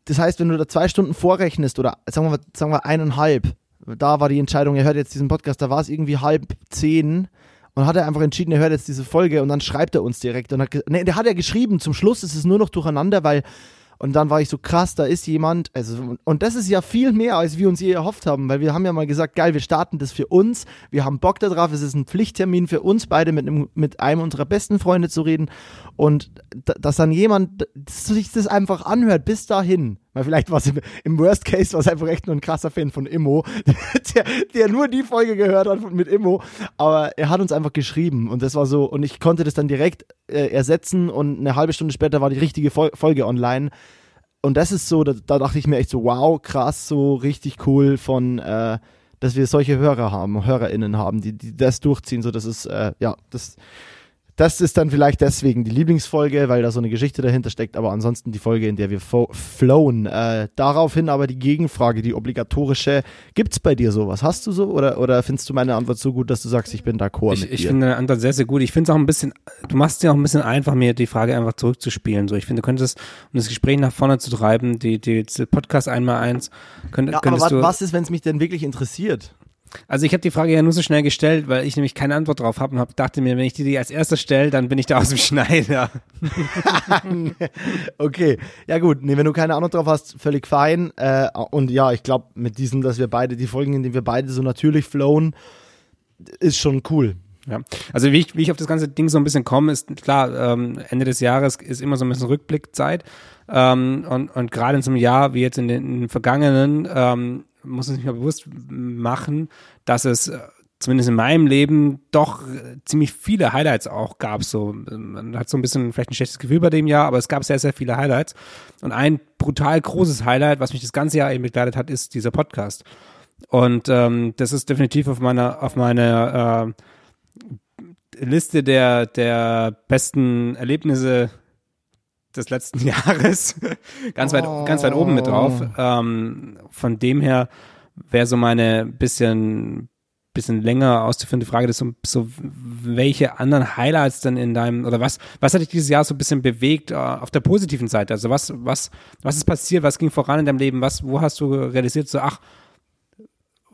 [SPEAKER 1] das heißt, wenn du da zwei Stunden vorrechnest oder sagen wir, sagen wir eineinhalb, da war die Entscheidung, er hört jetzt diesen Podcast, da war es irgendwie halb zehn und hat er einfach entschieden, er hört jetzt diese Folge und dann schreibt er uns direkt. Und hat, nee, der hat ja geschrieben, zum Schluss ist es nur noch durcheinander, weil und dann war ich so krass, da ist jemand, also, und das ist ja viel mehr, als wir uns je erhofft haben, weil wir haben ja mal gesagt, geil, wir starten das für uns, wir haben Bock darauf, es ist ein Pflichttermin für uns beide mit einem, mit einem unserer besten Freunde zu reden. Und dass dann jemand sich das einfach anhört bis dahin, weil vielleicht war es im, im, Worst Case war es einfach echt nur ein krasser Fan von Immo, der, der nur die Folge gehört hat mit Immo. Aber er hat uns einfach geschrieben und das war so, und ich konnte das dann direkt äh, ersetzen und eine halbe Stunde später war die richtige Fol Folge online. Und das ist so, da, da, dachte ich mir echt so, wow, krass, so richtig cool von, äh, dass wir solche Hörer haben, HörerInnen haben, die, die das durchziehen. So, das ist, äh, ja, das das ist dann vielleicht deswegen die Lieblingsfolge, weil da so eine Geschichte dahinter steckt, aber ansonsten die Folge, in der wir flowen. Äh, daraufhin aber die Gegenfrage, die obligatorische. Gibt es bei dir sowas? Hast du so oder, oder findest du meine Antwort so gut, dass du sagst, ich bin d'accord
[SPEAKER 2] ich, mit Ich finde deine Antwort sehr, sehr gut. Ich finde es auch ein bisschen, du machst es ja auch ein bisschen einfach, mir die Frage einfach zurückzuspielen. So, ich finde, du könntest, um das Gespräch nach vorne zu treiben, die, die, die Podcast einmal eins, könnt, ja,
[SPEAKER 1] könntest aber du. Was ist, wenn es mich denn wirklich interessiert?
[SPEAKER 2] Also ich habe die Frage ja nur so schnell gestellt, weil ich nämlich keine Antwort drauf habe und hab, dachte mir, wenn ich die als erster stelle, dann bin ich da aus dem Schneider.
[SPEAKER 1] okay, ja gut, nee, wenn du keine Antwort drauf hast, völlig fein. Äh, und ja, ich glaube, mit diesem, dass wir beide, die Folgen, in denen wir beide so natürlich flowen, ist schon cool.
[SPEAKER 2] Ja, also wie ich, wie ich auf das ganze Ding so ein bisschen komme, ist klar, ähm, Ende des Jahres ist immer so ein bisschen Rückblickzeit. Ähm, und und gerade in so einem Jahr wie jetzt in den, in den vergangenen ähm, muss man sich mal bewusst machen, dass es äh, zumindest in meinem Leben doch äh, ziemlich viele Highlights auch gab. So, man hat so ein bisschen vielleicht ein schlechtes Gefühl bei dem Jahr, aber es gab sehr, sehr viele Highlights. Und ein brutal großes Highlight, was mich das ganze Jahr eben begleitet hat, ist dieser Podcast. Und ähm, das ist definitiv auf meiner, auf meiner äh, Liste der, der besten Erlebnisse des letzten Jahres ganz weit, oh. ganz weit oben mit drauf. Oh. Ähm, von dem her wäre so meine bisschen, bisschen länger auszuführende Frage, dass so, so welche anderen Highlights dann in deinem, oder was, was hat dich dieses Jahr so ein bisschen bewegt uh, auf der positiven Seite? Also was, was, was ist passiert? Was ging voran in deinem Leben? Was, wo hast du realisiert, so, ach,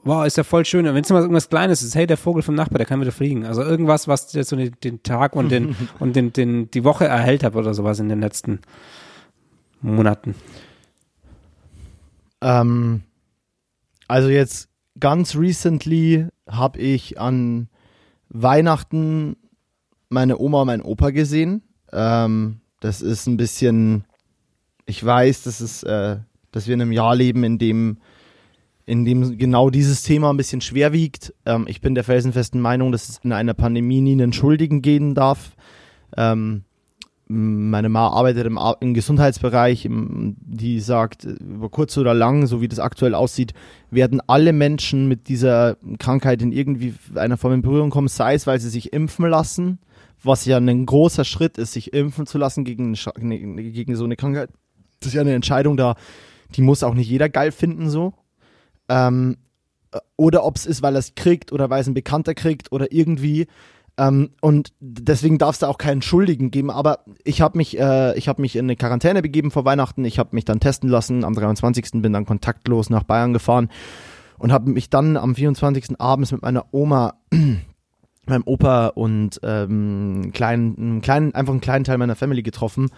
[SPEAKER 2] wow, ist ja voll schön. Und wenn es mal irgendwas Kleines ist, hey, der Vogel vom Nachbar, der kann wieder fliegen. Also irgendwas, was jetzt so den, den Tag und den und den, den die Woche erhält hat oder sowas in den letzten Monaten.
[SPEAKER 1] Ähm, also jetzt ganz recently habe ich an Weihnachten meine Oma und meinen Opa gesehen. Ähm, das ist ein bisschen, ich weiß, das ist, äh, dass wir in einem Jahr leben, in dem in dem genau dieses Thema ein bisschen schwer wiegt. Ähm, ich bin der felsenfesten Meinung, dass es in einer Pandemie nie einen Schuldigen geben darf. Ähm, meine Ma arbeitet im, im Gesundheitsbereich, im, die sagt, über kurz oder lang, so wie das aktuell aussieht, werden alle Menschen mit dieser Krankheit in irgendwie einer Form in Berührung kommen, sei es, weil sie sich impfen lassen, was ja ein großer Schritt ist, sich impfen zu lassen gegen, gegen so eine Krankheit. Das ist ja eine Entscheidung da, die muss auch nicht jeder geil finden so. Ähm, oder ob es ist, weil er es kriegt oder weil es ein Bekannter kriegt oder irgendwie. Ähm, und deswegen darf es da auch keinen Schuldigen geben. Aber ich habe mich, äh, ich habe mich in eine Quarantäne begeben vor Weihnachten. Ich habe mich dann testen lassen. Am 23. bin dann kontaktlos nach Bayern gefahren und habe mich dann am 24. abends mit meiner Oma meinem Opa und ähm, kleinen, kleinen, einfach einen kleinen Teil meiner Family getroffen.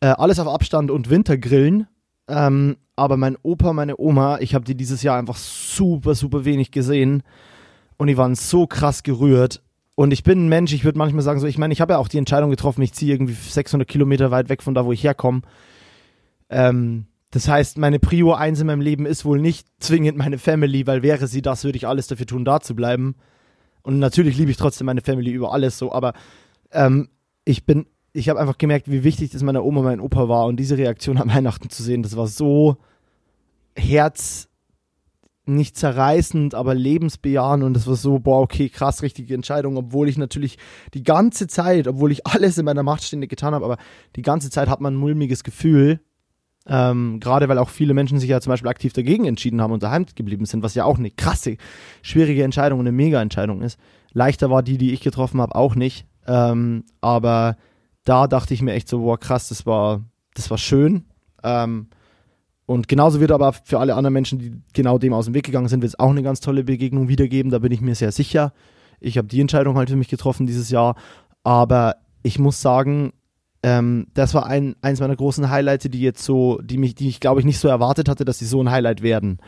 [SPEAKER 1] Äh, alles auf Abstand und Wintergrillen Ähm, aber mein Opa, meine Oma, ich habe die dieses Jahr einfach super, super wenig gesehen. Und die waren so krass gerührt. Und ich bin ein Mensch, ich würde manchmal sagen, so, ich meine, ich habe ja auch die Entscheidung getroffen, ich ziehe irgendwie 600 Kilometer weit weg von da, wo ich herkomme. Ähm, das heißt, meine Prio 1 in meinem Leben ist wohl nicht zwingend meine Family, weil wäre sie das, würde ich alles dafür tun, da zu bleiben. Und natürlich liebe ich trotzdem meine Family über alles so, aber ähm, ich bin, ich habe einfach gemerkt, wie wichtig das meiner Oma, mein Opa war und diese Reaktion am Weihnachten zu sehen, das war so herz nicht zerreißend, aber lebensbejahend und das war so, boah, okay, krass, richtige Entscheidung, obwohl ich natürlich die ganze Zeit, obwohl ich alles in meiner Macht stehende getan habe, aber die ganze Zeit hat man ein mulmiges Gefühl, ähm, gerade weil auch viele Menschen sich ja zum Beispiel aktiv dagegen entschieden haben und daheim geblieben sind, was ja auch eine krasse, schwierige Entscheidung und eine Mega-Entscheidung ist. Leichter war die, die ich getroffen habe, auch nicht. Ähm, aber da dachte ich mir echt so, boah, krass, das war, das war schön. Ähm, und genauso wird aber für alle anderen Menschen, die genau dem aus dem Weg gegangen sind, wird es auch eine ganz tolle Begegnung wiedergeben. Da bin ich mir sehr sicher. Ich habe die Entscheidung halt für mich getroffen dieses Jahr. Aber ich muss sagen, ähm, das war ein, eins meiner großen Highlights, die jetzt so, die mich, die ich glaube ich nicht so erwartet hatte, dass sie so ein Highlight werden.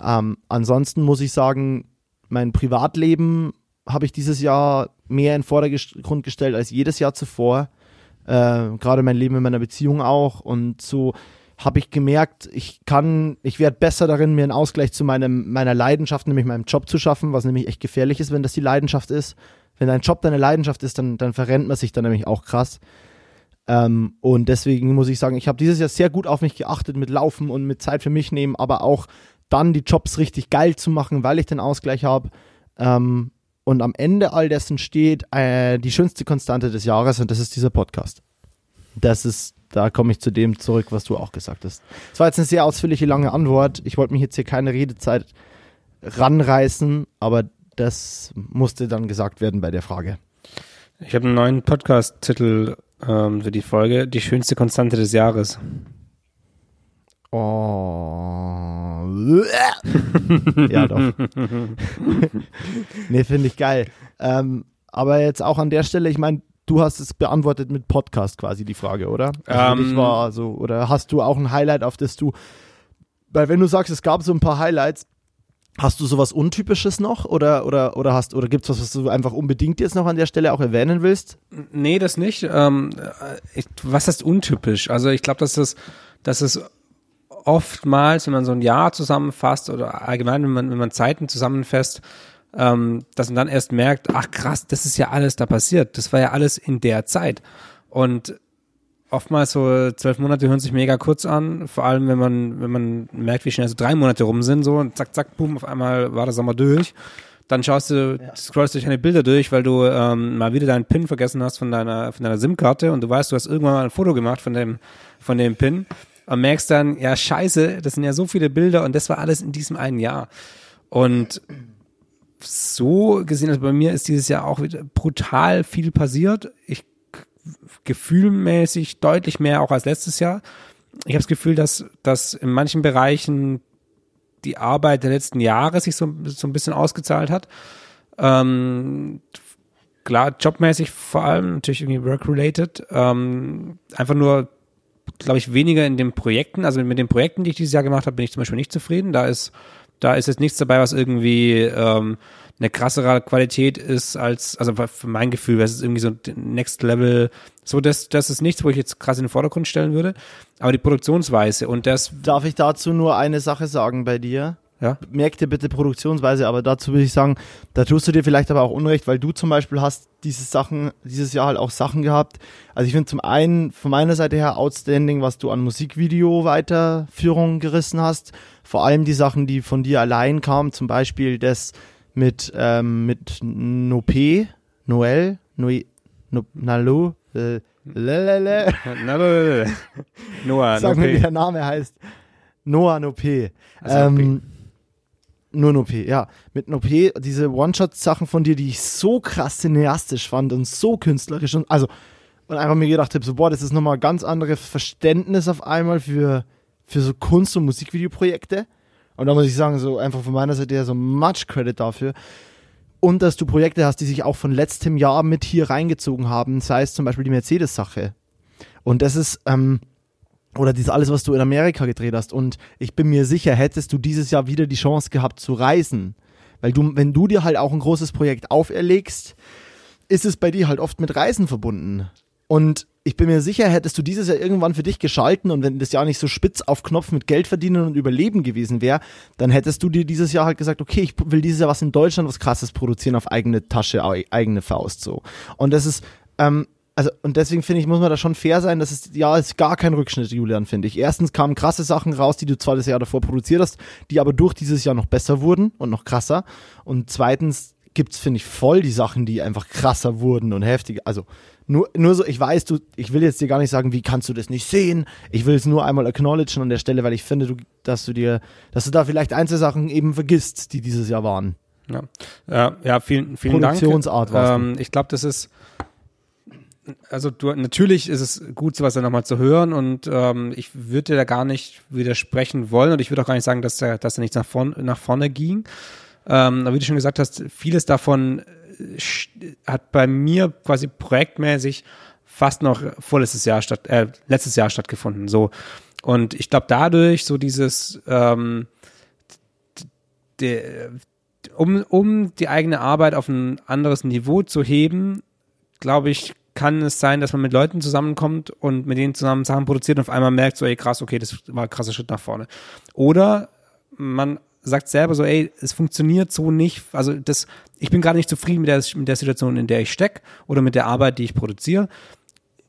[SPEAKER 1] Ähm, ansonsten muss ich sagen, mein Privatleben habe ich dieses Jahr mehr in Vordergrund gestellt als jedes Jahr zuvor. Äh, Gerade mein Leben in meiner Beziehung auch. Und so habe ich gemerkt, ich kann, ich werde besser darin, mir einen Ausgleich zu meinem, meiner Leidenschaft, nämlich meinem Job zu schaffen, was nämlich echt gefährlich ist, wenn das die Leidenschaft ist. Wenn dein Job deine Leidenschaft ist, dann, dann verrennt man sich dann nämlich auch krass. Ähm, und deswegen muss ich sagen, ich habe dieses Jahr sehr gut auf mich geachtet mit Laufen und mit Zeit für mich nehmen, aber auch dann die Jobs richtig geil zu machen, weil ich den Ausgleich habe. Ähm, und am Ende all dessen steht äh, die schönste Konstante des Jahres und das ist dieser Podcast. Das ist da komme ich zu dem zurück, was du auch gesagt hast. Es war jetzt eine sehr ausführliche, lange Antwort. Ich wollte mich jetzt hier keine Redezeit ranreißen, aber das musste dann gesagt werden bei der Frage.
[SPEAKER 2] Ich habe einen neuen Podcast-Titel ähm, für die Folge: Die schönste Konstante des Jahres.
[SPEAKER 1] Oh. ja, doch. nee, finde ich geil. Ähm, aber jetzt auch an der Stelle, ich meine, du hast es beantwortet mit Podcast quasi die Frage, oder? Also
[SPEAKER 2] Ähm,
[SPEAKER 1] war also, oder hast du auch ein Highlight, auf das du, weil wenn du sagst, es gab so ein paar Highlights, hast du sowas Untypisches noch oder oder oder hast oder gibt's was, was du einfach unbedingt jetzt noch an der Stelle auch erwähnen willst?
[SPEAKER 2] Nee, das nicht. Ähm, äh, ich, was heißt untypisch? Also ich glaube, dass das, dass es oftmals, wenn man so ein Jahr zusammenfasst oder allgemein, wenn man, wenn man Zeiten zusammenfasst, ähm, dass man dann erst merkt, ach krass, das ist ja alles da passiert. Das war ja alles in der Zeit. Und oftmals so zwölf Monate hören sich mega kurz an, vor allem wenn man, wenn man merkt, wie schnell so drei Monate rum sind, so und zack, zack, boom, auf einmal war der Sommer durch. Dann schaust du, scrollst durch deine Bilder durch, weil du ähm, mal wieder deinen PIN vergessen hast von deiner, von deiner SIM-Karte und du weißt, du hast irgendwann mal ein Foto gemacht von dem, von dem PIN und merkst dann, ja, scheiße, das sind ja so viele Bilder und das war alles in diesem einen Jahr. Und so gesehen, also bei mir ist dieses Jahr auch wieder brutal viel passiert. Ich gefühlmäßig deutlich mehr auch als letztes Jahr. Ich habe das Gefühl, dass, dass in manchen Bereichen die Arbeit der letzten Jahre sich so, so ein bisschen ausgezahlt hat. Ähm, klar, jobmäßig vor allem, natürlich irgendwie work-related. Ähm, einfach nur, glaube ich, weniger in den Projekten. Also mit den Projekten, die ich dieses Jahr gemacht habe, bin ich zum Beispiel nicht zufrieden. Da ist, da ist jetzt nichts dabei, was irgendwie ähm, eine krassere Qualität ist als, also für mein Gefühl, wäre es irgendwie so Next Level. So, das, das ist nichts, wo ich jetzt krass in den Vordergrund stellen würde. Aber die Produktionsweise und das,
[SPEAKER 1] Darf ich dazu nur eine Sache sagen bei dir?
[SPEAKER 2] Ja,
[SPEAKER 1] Merk dir bitte Produktionsweise, aber dazu würde ich sagen, da tust du dir vielleicht aber auch Unrecht, weil du zum Beispiel hast diese Sachen, dieses Jahr halt auch Sachen gehabt. Also ich finde zum einen von meiner Seite her outstanding, was du an Musikvideo Weiterführung gerissen hast. Vor allem die Sachen, die von dir allein kamen, zum Beispiel das mit, ähm, mit Nope, Noel, Noe, no, Nalo, äh, lelele.
[SPEAKER 2] Noah,
[SPEAKER 1] Sag mir, wie der Name heißt. Noah Nope.
[SPEAKER 2] Also
[SPEAKER 1] ähm, nur Nope, ja. Mit Nope, diese One-Shot-Sachen von dir, die ich so krass cineastisch fand und so künstlerisch und also und einfach mir gedacht habe, so boah, das ist nochmal ganz anderes Verständnis auf einmal für, für so Kunst- und Musikvideoprojekte. Und da muss ich sagen, so einfach von meiner Seite her so much Credit dafür. Und dass du Projekte hast, die sich auch von letztem Jahr mit hier reingezogen haben, sei es zum Beispiel die Mercedes-Sache. Und das ist, ähm, oder dies alles, was du in Amerika gedreht hast. Und ich bin mir sicher, hättest du dieses Jahr wieder die Chance gehabt zu reisen. Weil du, wenn du dir halt auch ein großes Projekt auferlegst, ist es bei dir halt oft mit Reisen verbunden. Und ich bin mir sicher, hättest du dieses Jahr irgendwann für dich geschalten und wenn das Jahr nicht so spitz auf Knopf mit Geld verdienen und überleben gewesen wäre, dann hättest du dir dieses Jahr halt gesagt, okay, ich will dieses Jahr was in Deutschland, was krasses produzieren auf eigene Tasche, eigene Faust so. Und das ist, ähm, also, und deswegen finde ich, muss man da schon fair sein, dass es, ja, ist gar kein Rückschnitt, Julian, finde ich. Erstens kamen krasse Sachen raus, die du zwar das Jahr davor produziert hast, die aber durch dieses Jahr noch besser wurden und noch krasser. Und zweitens gibt's, finde ich, voll die Sachen, die einfach krasser wurden und heftiger. Also, nur, nur so, ich weiß, du, ich will jetzt dir gar nicht sagen, wie kannst du das nicht sehen. Ich will es nur einmal acknowledgen an der Stelle, weil ich finde, du, dass du dir, dass du da vielleicht Einzelsachen eben vergisst, die dieses Jahr waren.
[SPEAKER 2] Ja, ja, vielen, vielen
[SPEAKER 1] Produktionsart
[SPEAKER 2] Dank. Ähm, ich glaube, das ist, also du, natürlich ist es gut, sowas dann nochmal zu hören und ähm, ich würde dir da gar nicht widersprechen wollen und ich würde auch gar nicht sagen, dass er, dass er nicht nach, vorn, nach vorne ging. Ähm, aber wie du schon gesagt hast, vieles davon äh, hat bei mir quasi projektmäßig fast noch vorletztes Jahr statt, äh, letztes Jahr stattgefunden. So. Und ich glaube dadurch so dieses, ähm, de, um, um die eigene Arbeit auf ein anderes Niveau zu heben, glaube ich, kann es sein, dass man mit Leuten zusammenkommt und mit denen zusammen Sachen produziert und auf einmal merkt, so, ey, krass, okay, das war ein krasser Schritt nach vorne. Oder man sagt selber so, ey, es funktioniert so nicht, also das, ich bin gerade nicht zufrieden mit der, mit der Situation, in der ich stecke oder mit der Arbeit, die ich produziere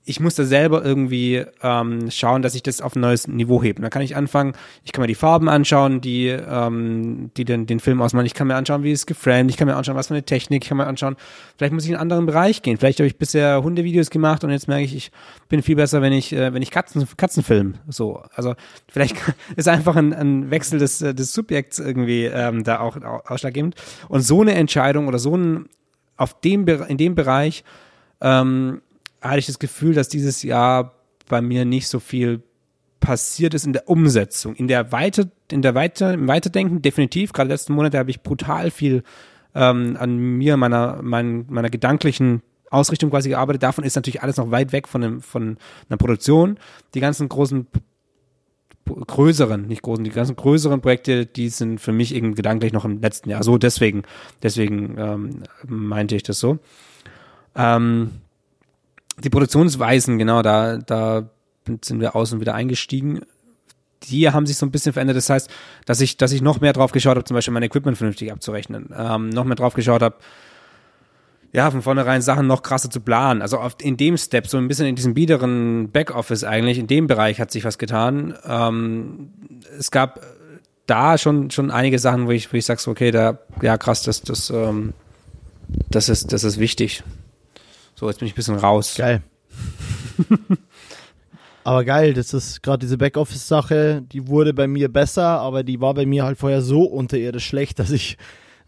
[SPEAKER 2] ich muss da selber irgendwie ähm, schauen, dass ich das auf ein neues Niveau hebe. Da kann ich anfangen, ich kann mir die Farben anschauen, die, ähm, die den, den Film ausmachen. Ich kann mir anschauen, wie es geframed, ich kann mir anschauen, was für eine Technik, ich kann mir anschauen, vielleicht muss ich in einen anderen Bereich gehen. Vielleicht habe ich bisher Hundevideos gemacht und jetzt merke ich, ich bin viel besser, wenn ich, äh, wenn ich Katzen, Katzen film. So. Also vielleicht ist einfach ein, ein Wechsel des, des Subjekts irgendwie ähm, da auch ausschlaggebend. Und so eine Entscheidung oder so ein auf dem in dem Bereich ähm, hatte ich das Gefühl, dass dieses Jahr bei mir nicht so viel passiert ist in der Umsetzung. In der Weite, in der Weite, im Weiterdenken definitiv. Gerade letzten Monate habe ich brutal viel ähm, an mir, meiner, mein, meiner gedanklichen Ausrichtung quasi gearbeitet. Davon ist natürlich alles noch weit weg von, einem, von einer Produktion. Die ganzen großen größeren, nicht großen, die ganzen größeren Projekte, die sind für mich irgendwie gedanklich noch im letzten Jahr. So deswegen, deswegen ähm, meinte ich das so. Ähm, die Produktionsweisen, genau, da, da sind wir außen wieder eingestiegen. Die haben sich so ein bisschen verändert. Das heißt, dass ich, dass ich noch mehr drauf geschaut habe, zum Beispiel mein Equipment vernünftig abzurechnen, ähm, noch mehr drauf geschaut habe, ja, von vornherein Sachen noch krasser zu planen. Also oft in dem Step, so ein bisschen in diesem biederen Backoffice eigentlich, in dem Bereich hat sich was getan. Ähm, es gab da schon, schon einige Sachen, wo ich, wo ich sage, so, okay, da, ja krass, das, das, ähm, das ist, das ist wichtig. So, jetzt bin ich ein bisschen raus.
[SPEAKER 1] Geil. aber geil, das ist gerade diese Backoffice-Sache, die wurde bei mir besser, aber die war bei mir halt vorher so unterirdisch schlecht, dass ich,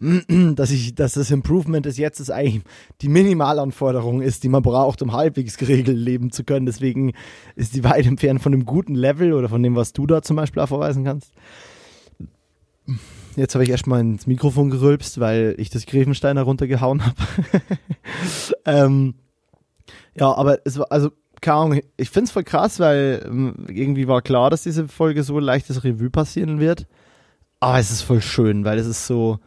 [SPEAKER 1] dass ich, dass das Improvement des jetzt ist eigentlich die Minimalanforderung ist, die man braucht, um halbwegs geregelt leben zu können. Deswegen ist die weit entfernt von einem guten Level oder von dem, was du da zum Beispiel auch verweisen kannst. Jetzt habe ich erstmal ins Mikrofon gerülpst, weil ich das Grevensteiner runtergehauen habe. ähm, ja, aber es war, also, keine Ahnung, ich finde es voll krass, weil ähm, irgendwie war klar, dass diese Folge so leichtes Revue passieren wird. Aber es ist voll schön, weil es ist so.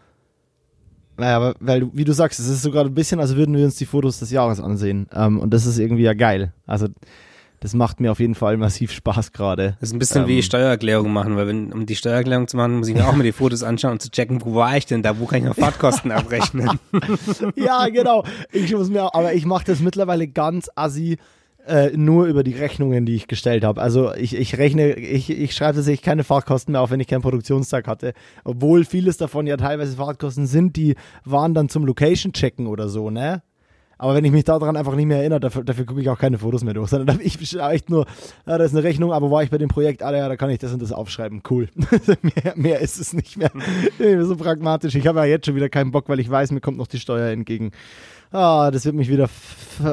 [SPEAKER 1] Naja, weil, wie du sagst, es ist sogar ein bisschen, als würden wir uns die Fotos des Jahres ansehen. Ähm, und das ist irgendwie ja geil. Also, das macht mir auf jeden Fall massiv Spaß gerade.
[SPEAKER 2] Das ist ein bisschen ähm, wie Steuererklärung machen, weil wenn, um die Steuererklärung zu machen, muss ich mir auch mal die Fotos anschauen und zu checken, wo war ich denn da, wo kann ich noch Fahrtkosten abrechnen.
[SPEAKER 1] ja, genau. Ich muss mir, aber ich mache das mittlerweile ganz assi. Äh, nur über die Rechnungen, die ich gestellt habe. Also ich, ich rechne, ich, ich schreibe tatsächlich keine Fahrtkosten mehr auf, wenn ich keinen Produktionstag hatte. Obwohl vieles davon ja teilweise Fahrtkosten sind, die waren dann zum Location-Checken oder so, ne? Aber wenn ich mich daran einfach nicht mehr erinnere, dafür, dafür gucke ich auch keine Fotos mehr durch, sondern ich schaue echt nur, ja, da ist eine Rechnung, aber war ich bei dem Projekt, ah ja, da kann ich das und das aufschreiben. Cool. mehr, mehr ist es nicht mehr. so pragmatisch. Ich habe ja jetzt schon wieder keinen Bock, weil ich weiß, mir kommt noch die Steuer entgegen. Ah, das wird mich wieder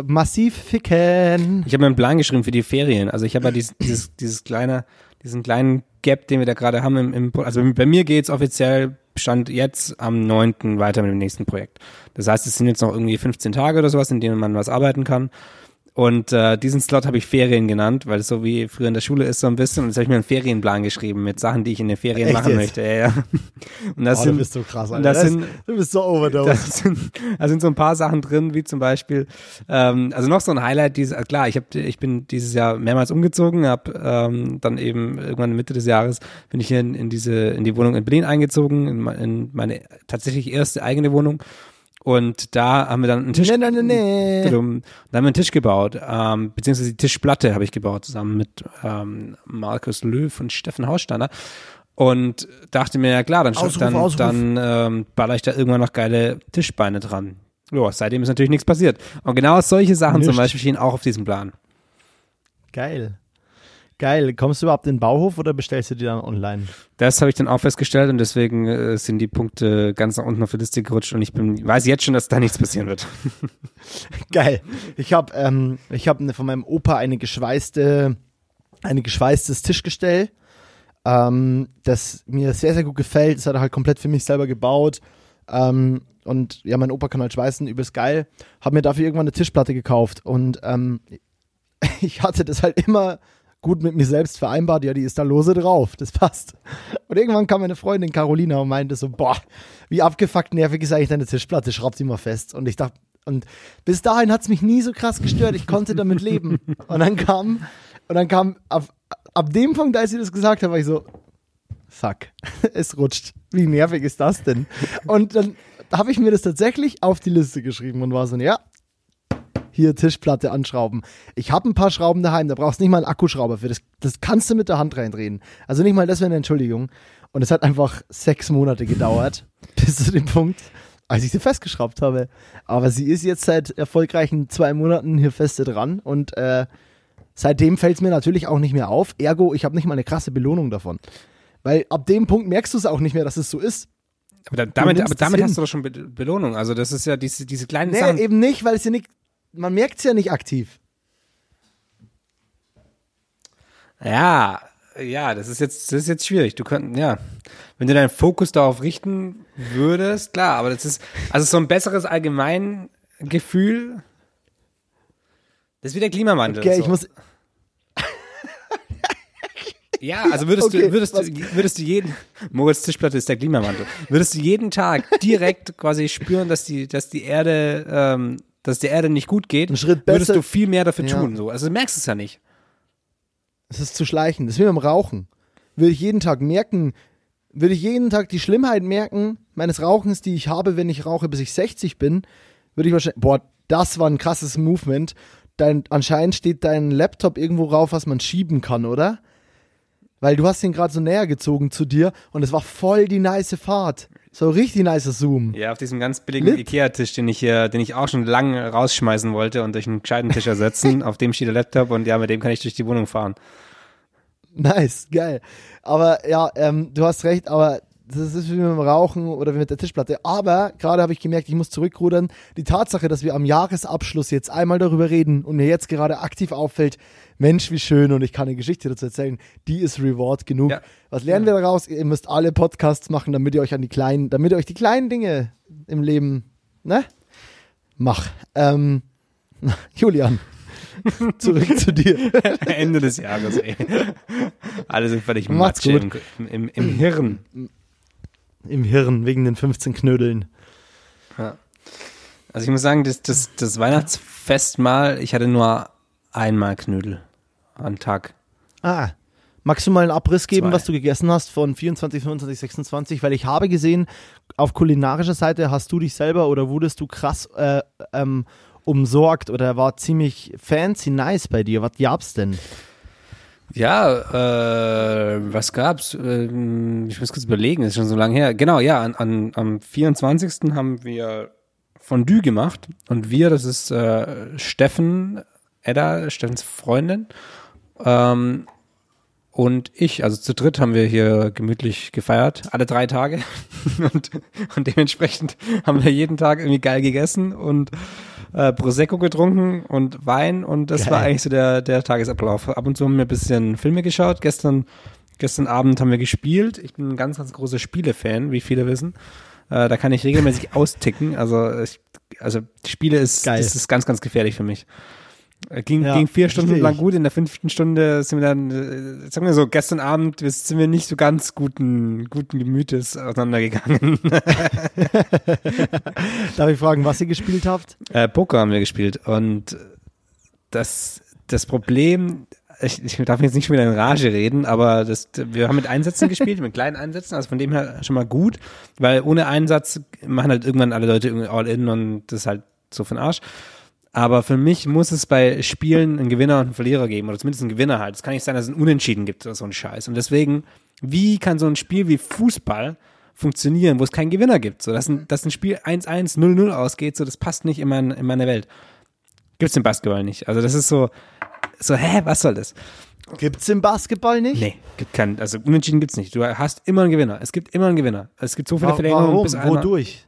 [SPEAKER 1] massiv ficken.
[SPEAKER 2] Ich habe mir einen Plan geschrieben für die Ferien. Also ich habe ja dieses, dieses, dieses kleine, diesen kleinen Gap, den wir da gerade haben im, im also bei mir geht's offiziell Stand jetzt am 9. weiter mit dem nächsten Projekt. Das heißt, es sind jetzt noch irgendwie 15 Tage oder sowas, in denen man was arbeiten kann. Und äh, diesen Slot habe ich Ferien genannt, weil es so wie früher in der Schule ist so ein bisschen. Und jetzt habe ich mir einen Ferienplan geschrieben mit Sachen, die ich in den Ferien
[SPEAKER 1] Echt
[SPEAKER 2] machen
[SPEAKER 1] jetzt?
[SPEAKER 2] möchte. Ja, ja. Und das
[SPEAKER 1] Oh,
[SPEAKER 2] sind,
[SPEAKER 1] du bist so krass, Alter.
[SPEAKER 2] das sind,
[SPEAKER 1] du bist so overdose.
[SPEAKER 2] sind, da sind so ein paar Sachen drin, wie zum Beispiel, ähm, also noch so ein Highlight, dieses, klar, ich, hab, ich bin dieses Jahr mehrmals umgezogen, habe ähm, dann eben irgendwann Mitte des Jahres bin ich hier in, in diese, in die Wohnung in Berlin eingezogen, in, in meine tatsächlich erste eigene Wohnung. Und da haben wir dann einen Tisch,
[SPEAKER 1] Nee, nee, nee.
[SPEAKER 2] Da haben wir einen Tisch gebaut, ähm, beziehungsweise die Tischplatte habe ich gebaut, zusammen mit ähm, Markus Löw und Steffen Haussteiner. Und dachte mir, ja klar, dann,
[SPEAKER 1] Ausruf,
[SPEAKER 2] dann,
[SPEAKER 1] Ausruf.
[SPEAKER 2] dann ähm, baller ich da irgendwann noch geile Tischbeine dran. Ja, seitdem ist natürlich nichts passiert. Und genau solche Sachen zum
[SPEAKER 1] Nicht.
[SPEAKER 2] Beispiel stehen auch auf diesem Plan.
[SPEAKER 1] Geil. Geil. Kommst du überhaupt in den Bauhof oder bestellst du die dann online?
[SPEAKER 2] Das habe ich dann auch festgestellt und deswegen äh, sind die Punkte ganz nach unten auf die Liste gerutscht und ich bin, weiß jetzt schon, dass da nichts passieren wird.
[SPEAKER 1] Geil. Ich habe ähm, ich hab ne- von meinem Opa eine geschweißte, ein geschweißtes Tischgestell, ähm, das mir sehr, sehr gut gefällt. Das hat er halt komplett für mich selber gebaut. Ähm, und ja, mein Opa kann halt schweißen, übelst geil. Hab mir dafür irgendwann eine Tischplatte gekauft und ähm, ich hatte das halt immer gut mit mir selbst vereinbart. Ja, die ist da lose drauf, das passt. Und irgendwann kam meine Freundin Carolina und meinte so, boah, wie abgefuckt nervig ist eigentlich deine Tischplatte, schraub die mal fest. Und ich dachte, und bis dahin hat es mich nie so krass gestört, ich konnte damit leben. Und dann kam, und dann kam, ab, ab dem Punkt, als sie das gesagt hat, war ich so, fuck, es rutscht. Wie nervig ist das denn? Und dann habe ich mir das tatsächlich auf die Liste geschrieben und war so, ja, hier Tischplatte anschrauben. Ich habe ein paar Schrauben daheim, da brauchst du nicht mal einen Akkuschrauber für. Das, das kannst du mit der Hand reindrehen. Also nicht mal das wäre eine Entschuldigung. Und es hat einfach sechs Monate gedauert, bis zu dem Punkt, als ich sie festgeschraubt habe. Aber sie ist jetzt seit erfolgreichen zwei Monaten hier feste dran und äh, seitdem fällt es mir natürlich auch nicht mehr auf. Ergo, ich habe nicht mal eine krasse Belohnung davon. Weil ab dem Punkt merkst du es auch nicht mehr, dass es so ist.
[SPEAKER 2] Aber, da, damit, aber damit hast du doch schon Be Belohnung. Also das ist ja diese, diese kleinen
[SPEAKER 1] Nee,
[SPEAKER 2] Sachen.
[SPEAKER 1] eben nicht, weil es ja nicht, man merkt es ja nicht aktiv.
[SPEAKER 2] Ja, ja, das ist jetzt, das ist jetzt schwierig. Du könntest, ja, wenn du deinen Fokus darauf richten würdest, klar, aber das ist, also so ein besseres Allgemeingefühl. Das ist wie der Klimawandel.
[SPEAKER 1] Okay,
[SPEAKER 2] so.
[SPEAKER 1] ich muss,
[SPEAKER 2] ja, also würdest
[SPEAKER 1] Okay,
[SPEAKER 2] du, würdest
[SPEAKER 1] was-
[SPEAKER 2] du, würdest du jeden, Moritz Tischplatte ist der Klimawandel. Würdest du jeden Tag direkt quasi spüren, dass die, dass die Erde, ähm, dass der Erde nicht gut geht, würdest du viel mehr dafür
[SPEAKER 1] Ja.
[SPEAKER 2] tun, so. Also du merkst es ja nicht.
[SPEAKER 1] Es ist zu schleichen. Das ist wie beim Rauchen. Würde ich jeden Tag merken, würde ich jeden Tag die Schlimmheit merken meines Rauchens, die ich habe, wenn ich rauche, bis ich 60 bin, würde ich wahrscheinlich, boah, das war ein krasses Movement. Dein, anscheinend steht dein Laptop irgendwo rauf, was man schieben kann, oder? Weil du hast ihn gerade so näher gezogen zu dir und es war voll die nice Fahrt. So richtig nice Zoom.
[SPEAKER 2] Ja, auf diesem ganz billigen. Ikea-Tisch, den ich hier, den ich auch schon lange rausschmeißen wollte und durch einen gescheiten Tisch ersetzen. auf dem steht der Laptop und ja, mit dem kann ich durch die Wohnung fahren.
[SPEAKER 1] Nice, geil. Aber ja, ähm, du hast recht, aber das ist wie mit dem Rauchen oder wie mit der Tischplatte. Aber gerade habe ich gemerkt, ich muss zurückrudern. Die Tatsache, dass wir am Jahresabschluss jetzt einmal darüber reden und mir jetzt gerade aktiv auffällt, Mensch, wie schön und ich kann eine Geschichte dazu erzählen, die ist Reward genug.
[SPEAKER 2] Ja.
[SPEAKER 1] Was lernen wir daraus? Ihr müsst alle Podcasts machen, damit ihr euch an die kleinen, damit ihr euch die kleinen Dinge im Leben, ne? Mach. Ähm, Julian, zurück zu dir.
[SPEAKER 2] Ende des Jahres, ey. Alle sind völlig
[SPEAKER 1] Macht's
[SPEAKER 2] Matsche im, im, im Hirn.
[SPEAKER 1] Im Hirn, wegen den 15 Knödeln.
[SPEAKER 2] Ja. Also ich muss sagen, das, das, das Weihnachtsfestmahl, ich hatte nur einmal Knödel am Tag.
[SPEAKER 1] Ah, magst du mal einen Abriss geben,
[SPEAKER 2] Zwei.
[SPEAKER 1] was du gegessen hast von 24, 25, 26? Weil ich habe gesehen, auf kulinarischer Seite hast du dich selber oder wurdest du krass äh, ähm, umsorgt oder war ziemlich fancy nice bei dir. Was gab's denn?
[SPEAKER 2] Ja, äh, was gab's? Ähm, ich muss kurz überlegen, ist schon so lange her. Genau, ja, an, an, am 24. haben wir Fondue gemacht und wir, das ist äh, Steffen, Edda, Steffens Freundin ähm, und ich, also zu dritt haben wir hier gemütlich gefeiert, alle drei Tage und, und dementsprechend haben wir jeden Tag irgendwie geil gegessen und äh, Prosecco getrunken und Wein und das
[SPEAKER 1] Geil.
[SPEAKER 2] war eigentlich so der, der Tagesablauf. Ab und zu haben wir ein bisschen Filme geschaut. Gestern, gestern Abend haben wir gespielt. Ich bin ein ganz, ganz großer Spielefan, wie viele wissen. Äh, da kann ich regelmäßig austicken. Also, ich, also Spiele ist,
[SPEAKER 1] Geil.
[SPEAKER 2] das ist ganz, ganz gefährlich für mich. Äh, Ging,
[SPEAKER 1] Ja,
[SPEAKER 2] ging vier Stunden lang gut, in der fünften Stunde sind wir dann, äh, sagen wir so, gestern Abend sind wir nicht so ganz guten, guten Gemütes auseinandergegangen.
[SPEAKER 1] Darf ich fragen, was ihr gespielt habt?
[SPEAKER 2] äh, Poker haben wir gespielt und das, das Problem, ich, ich darf jetzt nicht schon wieder in Rage reden, aber das, wir haben mit Einsätzen gespielt, mit kleinen Einsätzen, also von dem her schon mal gut, weil ohne Einsatz machen halt irgendwann alle Leute irgendwie all in und das ist halt so den Arsch. Aber für mich muss es bei Spielen einen Gewinner und einen Verlierer geben, oder zumindest einen Gewinner halt. Es kann nicht sein, dass es einen Unentschieden gibt oder so ein Scheiß. Und deswegen, wie kann so ein Spiel wie Fußball funktionieren, wo es keinen Gewinner gibt? So, dass ein, dass ein Spiel 1-1, 0-0 ausgeht, so, das passt nicht in, mein, in meine Welt. Gibt's im Basketball nicht. Also das ist so, so, hä, was soll das?
[SPEAKER 1] Gibt's im Basketball nicht?
[SPEAKER 2] Nee, gibt keinen, also Unentschieden gibt's nicht. Du hast immer einen Gewinner. Es gibt immer einen Gewinner. Es gibt so viele
[SPEAKER 1] Wa-
[SPEAKER 2] Verlängerungen,
[SPEAKER 1] Warum?
[SPEAKER 2] bis einer,
[SPEAKER 1] Wodurch?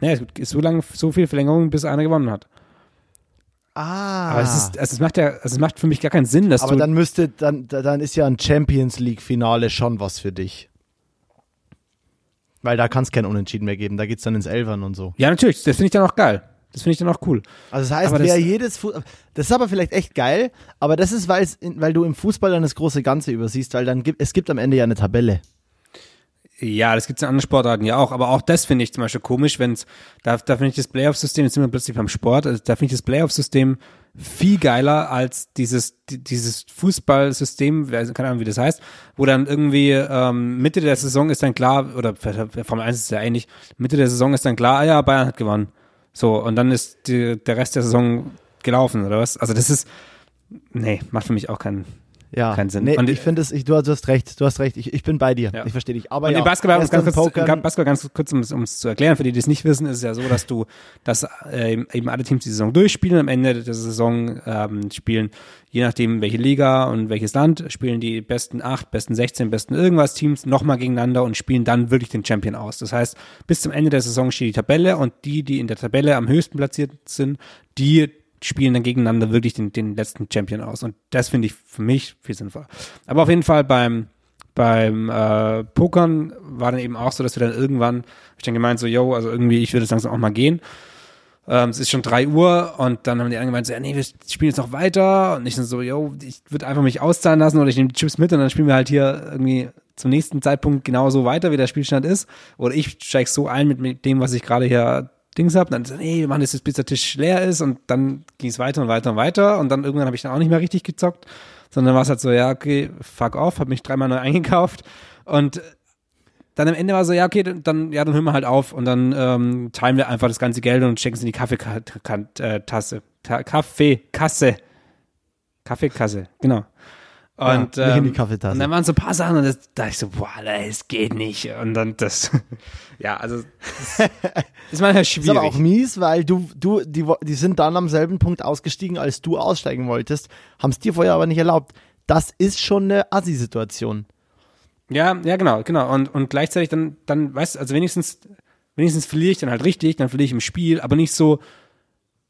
[SPEAKER 2] nee, es gibt so lange, so viele Verlängerungen, bis einer gewonnen hat.
[SPEAKER 1] Ah.
[SPEAKER 2] Aber es ist, also es macht ja, also es macht für mich gar keinen Sinn, dass
[SPEAKER 1] Aber
[SPEAKER 2] du,
[SPEAKER 1] dann müsste, dann, da- dann ist ja ein Champions League-Finale schon was für dich. Weil da kann es kein Unentschieden mehr geben. Da geht's dann ins Elfern und so.
[SPEAKER 2] ja natürlich, das finde ich dann auch geil. Das finde ich dann auch cool.
[SPEAKER 1] Also das heißt,
[SPEAKER 2] Aber das-
[SPEAKER 1] wer jedes Fu das ist aber vielleicht echt geil, aber das ist, weil du im Fußball dann das große Ganze übersiehst, weil dann gibt es gibt am Ende ja eine Tabelle.
[SPEAKER 2] Ja, das gibt's in anderen Sportarten ja auch, aber auch das finde ich zum Beispiel komisch, wenn's da, da finde ich das Playoff-System, jetzt sind wir plötzlich beim Sport, also da finde ich das Playoff-System viel geiler als dieses, die- dieses Fußballsystem, keine Ahnung, wie das heißt, wo dann irgendwie ähm, Mitte der Saison ist dann klar, oder Formel 1 ist ja ähnlich, Mitte der Saison ist dann klar, ah ja, Bayern hat gewonnen. So, und dann ist die, der Rest der Saison gelaufen, oder was? Also das ist, nee, macht für mich auch keinen,
[SPEAKER 1] Ja.
[SPEAKER 2] Keinen Sinn.
[SPEAKER 1] Nee,
[SPEAKER 2] Und-
[SPEAKER 1] ich finde es, ich, du, du hast recht, du hast recht, ich, ich bin bei dir.
[SPEAKER 2] Ja.
[SPEAKER 1] Ich verstehe dich. Aber
[SPEAKER 2] Und
[SPEAKER 1] ja,
[SPEAKER 2] Basketball, ganz kurz,
[SPEAKER 1] Pokern-
[SPEAKER 2] Basketball ganz kurz, um es zu erklären, für die, die es nicht wissen, ist es ja so, dass du, dass äh, eben alle Teams die Saison durchspielen. Am Ende der Saison ähm, spielen, je nachdem welche Liga und welches Land, spielen die besten acht, besten 16, besten irgendwas Teams nochmal gegeneinander und spielen dann wirklich den Champion aus. Das heißt, bis zum Ende der Saison steht die Tabelle und die, die in der Tabelle am höchsten platziert sind, die spielen dann gegeneinander wirklich den, den letzten Champion aus. Und das finde ich für mich viel sinnvoller. Aber auf jeden Fall beim, beim äh, Pokern war dann eben auch so, dass wir dann irgendwann, ich dann gemeint, so, yo, also irgendwie, ich würde jetzt langsam auch mal gehen. Ähm, es ist schon drei Uhr und dann haben die anderen gemeint, so, ja, nee, wir spielen jetzt noch weiter. Und ich dann so, yo, ich würde einfach mich auszahlen lassen oder ich nehme die Chips mit und dann spielen wir halt hier irgendwie zum nächsten Zeitpunkt genauso weiter, wie der Spielstand ist. Oder ich steig so ein mit, mit dem, was ich gerade hier Dings hab. Und dann nee, wir machen das bis der Tisch leer ist und dann ging es weiter und weiter und weiter. Und dann irgendwann habe ich dann auch nicht mehr richtig gezockt, sondern war es halt so, ja, okay, fuck off, habe mich dreimal neu eingekauft und dann am Ende war so, ja, okay, dann- ja, dann hören wir halt auf und dann ähm, teilen wir einfach das ganze Geld und stecken es in die Kaffeetasse. Ta Kaffeekasse. Kaffeekasse, genau. Und,
[SPEAKER 1] Ja,
[SPEAKER 2] ähm. Und dann waren so ein paar Sachen und das, da ich so, boah, es geht nicht. Und dann das, ja, also, das ist manchmal
[SPEAKER 1] ist
[SPEAKER 2] schwierig.
[SPEAKER 1] aber auch mies, weil du, du, die, die sind dann am selben Punkt ausgestiegen, als du aussteigen wolltest, haben es dir vorher aber nicht erlaubt. Das ist schon eine Assi-Situation.
[SPEAKER 2] Ja, ja, genau, genau. Und, und gleichzeitig dann, dann, weißt du, also wenigstens, wenigstens verliere ich dann halt richtig, dann verliere ich im Spiel, aber nicht so,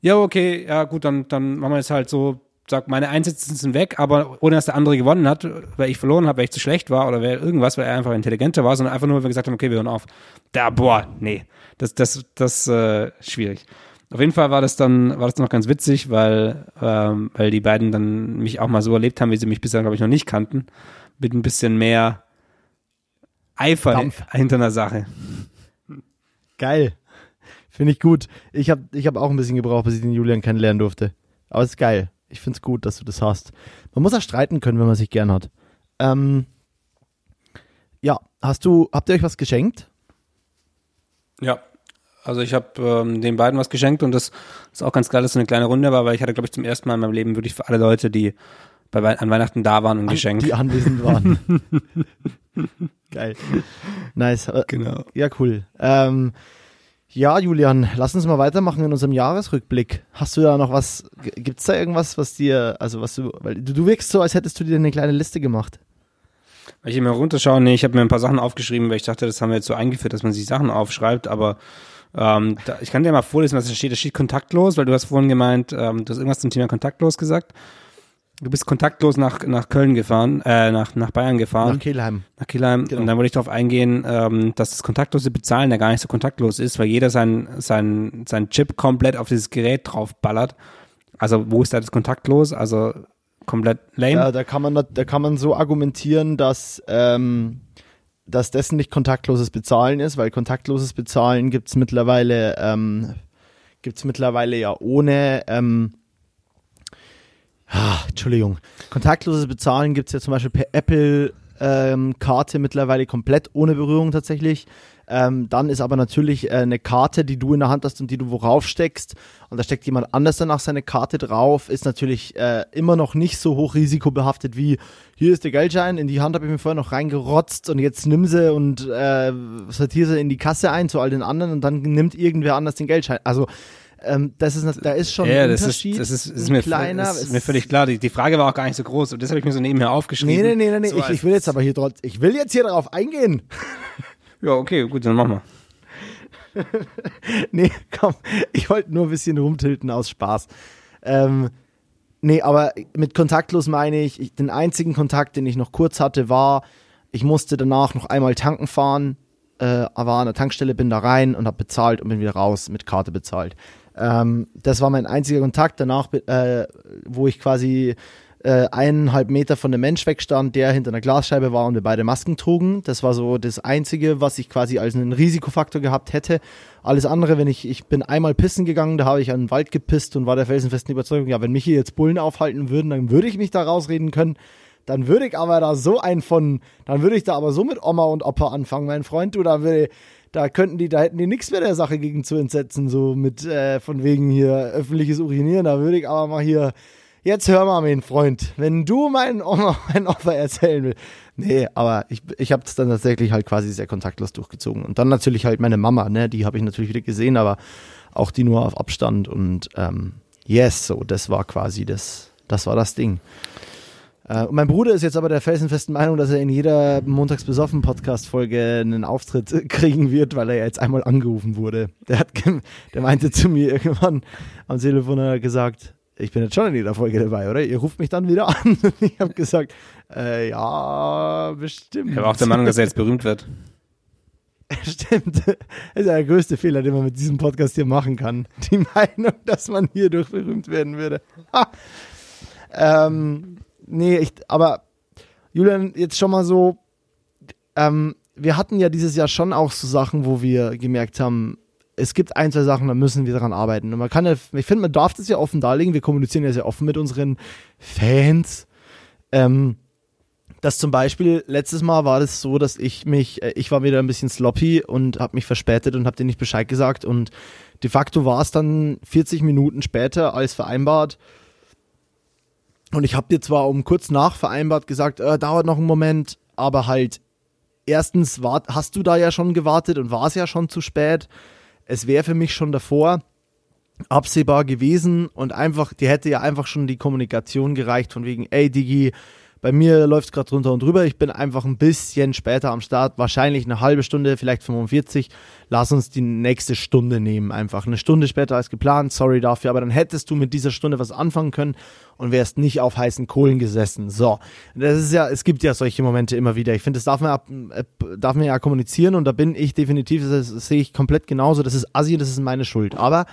[SPEAKER 2] ja, okay, ja, gut, dann, dann machen wir jetzt halt so, sag, meine Einsätze sind weg, aber ohne dass der andere gewonnen hat, weil ich verloren habe, weil ich zu schlecht war oder weil irgendwas, weil er einfach intelligenter war, sondern einfach nur, weil wir gesagt haben, okay, wir hören auf. Da, boah, nee, das, das, das, äh, schwierig. Auf jeden Fall war das dann, war das noch ganz witzig, weil, ähm, weil die beiden dann mich auch mal so erlebt haben, wie sie mich bisher, glaube ich, noch nicht kannten. Mit ein bisschen mehr Eifer
[SPEAKER 1] Dampf.
[SPEAKER 2] hinter einer Sache.
[SPEAKER 1] Geil. Finde ich gut. Ich habe ich hab auch ein bisschen gebraucht, bis ich den Julian kennenlernen durfte. Aber es ist geil. Ich finde es gut, dass du das hast. Man muss auch streiten können, wenn man sich gern hat. Ähm, ja, hast du, habt ihr euch was geschenkt?
[SPEAKER 2] Ja. Also ich habe ähm, den beiden was geschenkt und das ist auch ganz geil, dass es so eine kleine Runde war, weil ich hatte, glaube ich, zum ersten Mal in meinem Leben wirklich für alle Leute, die bei, an Weihnachten da waren, ein Geschenk.
[SPEAKER 1] Die anwesend waren. geil. Nice.
[SPEAKER 2] Genau.
[SPEAKER 1] Ja, cool. Ähm, ja, Julian, lass uns mal weitermachen in unserem Jahresrückblick. Hast du da noch was, gibt's da irgendwas, was dir, also was du, weil du, du wirkst so, als hättest du dir eine kleine Liste gemacht.
[SPEAKER 2] Weil ich immer runterschaue, nee, ich habe mir ein paar Sachen aufgeschrieben, weil ich dachte, das haben wir jetzt so eingeführt, dass man sich Sachen aufschreibt, aber ähm, da, ich kann dir mal vorlesen, was da steht. Da steht kontaktlos, weil du hast vorhin gemeint, ähm, du hast irgendwas zum Thema kontaktlos gesagt. Du bist kontaktlos nach, nach Köln gefahren, äh, nach, nach Bayern gefahren.
[SPEAKER 1] Nach Kelheim.
[SPEAKER 2] nach Kielheim.
[SPEAKER 1] Genau.
[SPEAKER 2] Und dann wollte ich darauf eingehen, ähm, dass das kontaktlose Bezahlen ja gar nicht so kontaktlos ist, weil jeder sein, sein, sein Chip komplett auf dieses Gerät drauf ballert Also wo ist da das kontaktlos? Also komplett lame?
[SPEAKER 1] Ja, da kann man, da kann man so argumentieren, dass, ähm, dass dessen nicht kontaktloses Bezahlen ist, weil kontaktloses Bezahlen gibt's mittlerweile, ähm, gibt's mittlerweile ja ohne, ähm, ah, Entschuldigung, kontaktloses Bezahlen gibt's ja zum Beispiel per Apple ähm, Karte mittlerweile komplett ohne Berührung tatsächlich. Ähm, dann ist aber natürlich äh, eine Karte, die du in der Hand hast und die du worauf steckst und da steckt jemand anders danach seine Karte drauf, ist natürlich äh, immer noch nicht so hoch risikobehaftet wie hier ist der Geldschein, in die Hand habe ich mir vorher noch reingerotzt und jetzt nimm sie und äh, sortiere sie in die Kasse ein zu all den anderen und dann nimmt irgendwer anders den Geldschein. Also ähm, das ist, da ist schon
[SPEAKER 2] ja,
[SPEAKER 1] ein
[SPEAKER 2] das
[SPEAKER 1] Unterschied.
[SPEAKER 2] Ist, das ist, ist, mir,
[SPEAKER 1] kleiner.
[SPEAKER 2] ist mir völlig klar. Die, die Frage war auch gar nicht so groß und das habe ich mir so nebenher aufgeschrieben.
[SPEAKER 1] Nee, nee, nee, nee, nee.
[SPEAKER 2] So
[SPEAKER 1] ich, ich will jetzt aber hier trotz, ich will jetzt hier darauf eingehen.
[SPEAKER 2] Ja, okay, gut, dann machen wir.
[SPEAKER 1] nee, komm, ich wollte nur ein bisschen rumtilten aus Spaß. Ähm, nee, aber mit kontaktlos meine ich, ich, den einzigen Kontakt, den ich noch kurz hatte, war, ich musste danach noch einmal tanken fahren, äh, war an der Tankstelle, bin da rein und habe bezahlt und bin wieder raus, mit Karte bezahlt. Ähm, das war mein einziger Kontakt. Danach, äh, wo ich quasi äh, eineinhalb Meter von dem Mensch wegstand, der hinter einer Glasscheibe war und wir beide Masken trugen. Das war so das Einzige, was ich quasi als einen Risikofaktor gehabt hätte. Alles andere, wenn ich, ich bin einmal pissen gegangen, da habe ich an den Wald gepisst und war der felsenfesten Überzeugung, ja, wenn mich hier jetzt Bullen aufhalten würden, dann würde ich mich da rausreden können. Dann würde ich aber da so ein von, dann würde ich da aber so mit Oma und Opa anfangen, mein Freund, du, da würde, da könnten die, da hätten die nichts mehr der Sache gegen zu entsetzen, so mit, äh, von wegen hier öffentliches Urinieren, da würde ich aber mal hier, jetzt hör mal, mein Freund, wenn du Oma, mein Opfer erzählen willst. Nee, aber ich, ich habe es dann tatsächlich halt quasi sehr kontaktlos durchgezogen. Und dann natürlich halt meine Mama, ne, die habe ich natürlich wieder gesehen, aber auch die nur auf Abstand. Und ähm, yes, so, das war quasi das, das war das Ding. Äh, und mein Bruder ist jetzt aber der felsenfesten Meinung, dass er in jeder Montags besoffen Podcast-Folge einen Auftritt kriegen wird, weil er ja jetzt einmal angerufen wurde. Der, hat, der meinte zu mir irgendwann am Telefon hat er gesagt, ich bin jetzt schon in jeder Folge dabei, oder? Ihr ruft mich dann wieder an. Und ich habe gesagt, äh, ja, bestimmt.
[SPEAKER 2] Ich habe auch der Meinung, dass er jetzt berühmt wird.
[SPEAKER 1] Stimmt. Das ist ja der größte Fehler, den man mit diesem Podcast hier machen kann. Die Meinung, dass man hierdurch berühmt werden würde. ähm, nee, ich, aber Julian, jetzt schon mal so, ähm, wir hatten ja dieses Jahr schon auch so Sachen, wo wir gemerkt haben, es gibt ein, zwei Sachen, da müssen wir daran arbeiten. Und man kann ja, ich finde, man darf das ja offen darlegen. Wir kommunizieren ja sehr offen mit unseren Fans. Ähm, dass zum Beispiel letztes Mal war das so, dass ich mich, äh, ich war wieder ein bisschen sloppy und habe mich verspätet und habe dir nicht Bescheid gesagt und de facto war es dann 40 Minuten später als vereinbart und ich habe dir zwar um kurz nach vereinbart gesagt, äh, dauert noch einen Moment, aber halt erstens war, hast du da ja schon gewartet und war es ja schon zu spät. Es wäre für mich schon davor absehbar gewesen und einfach, die hätte ja einfach schon die Kommunikation gereicht von wegen, ey Digi, bei mir läuft es gerade drunter und drüber. Ich bin einfach ein bisschen später am Start, wahrscheinlich eine halbe Stunde, vielleicht 45. Lass uns die nächste Stunde nehmen, einfach eine Stunde später als geplant. Sorry dafür, aber dann hättest du mit dieser Stunde was anfangen können und wärst nicht auf heißen Kohlen gesessen. So, das ist ja, es gibt ja solche Momente immer wieder. Ich finde, das darf man, darf man ja kommunizieren und da bin ich definitiv, das, das sehe ich komplett genauso. Das ist Assi, das ist meine Schuld. Aber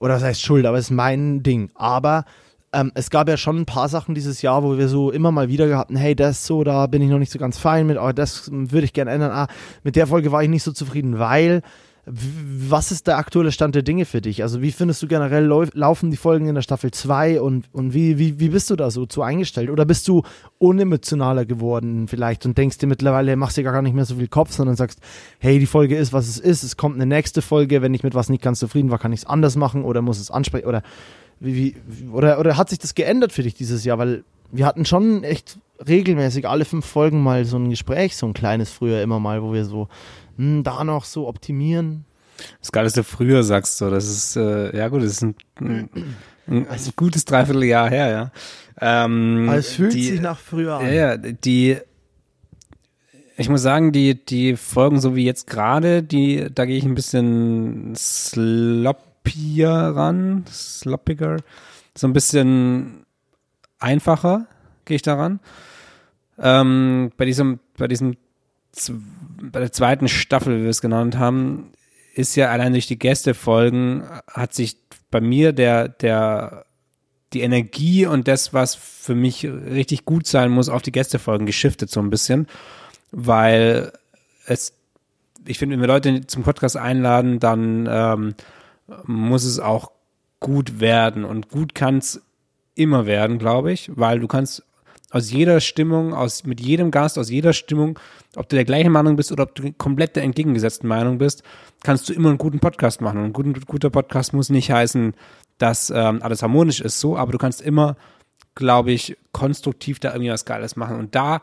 [SPEAKER 1] oder was heißt Schuld, aber es ist mein Ding. Aber ähm, es gab ja schon ein paar Sachen dieses Jahr, wo wir so immer mal wieder gehabt haben, hey, das so, da bin ich noch nicht so ganz fein mit, aber das würde ich gerne ändern. Ah, mit der Folge war ich nicht so zufrieden, weil was ist der aktuelle Stand der Dinge für dich? Also wie findest du generell laufen die Folgen in der Staffel 2 und, und wie, wie, wie bist du da so zu eingestellt? Oder bist du unemotionaler geworden vielleicht und denkst dir mittlerweile, machst dir gar nicht mehr so viel Kopf, sondern sagst, hey, die Folge ist, was es ist, es kommt eine nächste Folge, wenn ich mit was nicht ganz zufrieden war, kann ich es anders machen oder muss es ansprechen oder wie, wie, oder, oder hat sich das geändert für dich dieses Jahr? Weil wir hatten schon echt regelmäßig alle fünf Folgen mal so ein Gespräch, so ein kleines früher immer mal, wo wir so hm, da noch so optimieren.
[SPEAKER 2] Das du früher sagst, so, das ist, äh, ja gut, das ist ein, ein, ein also, gutes Dreivierteljahr her, ja. Ähm,
[SPEAKER 1] es fühlt die, sich nach früher an.
[SPEAKER 2] Ja, ja, die, ich muss sagen, die, die Folgen so wie jetzt gerade, die, da gehe ich ein bisschen slop sloppier ran, sloppiger, so ein bisschen einfacher gehe ich daran. Ähm, bei diesem, bei diesem, bei der zweiten Staffel, wie wir es genannt haben, ist ja allein durch die Gästefolgen hat sich bei mir der, der die Energie und das, was für mich richtig gut sein muss, auf die Gästefolgen geschiftet so ein bisschen, weil es, ich finde, wenn wir Leute zum Podcast einladen, dann ähm, muss es auch gut werden und gut kann es immer werden, glaube ich, weil du kannst aus jeder Stimmung, aus, mit jedem Gast, aus jeder Stimmung, ob du der gleichen Meinung bist oder ob du komplett der entgegengesetzten Meinung bist, kannst du immer einen guten Podcast machen. Und ein guter, Podcast muss nicht heißen, dass ähm, alles harmonisch ist, so, aber du kannst immer, glaube ich, konstruktiv da irgendwie was Geiles machen. Und da,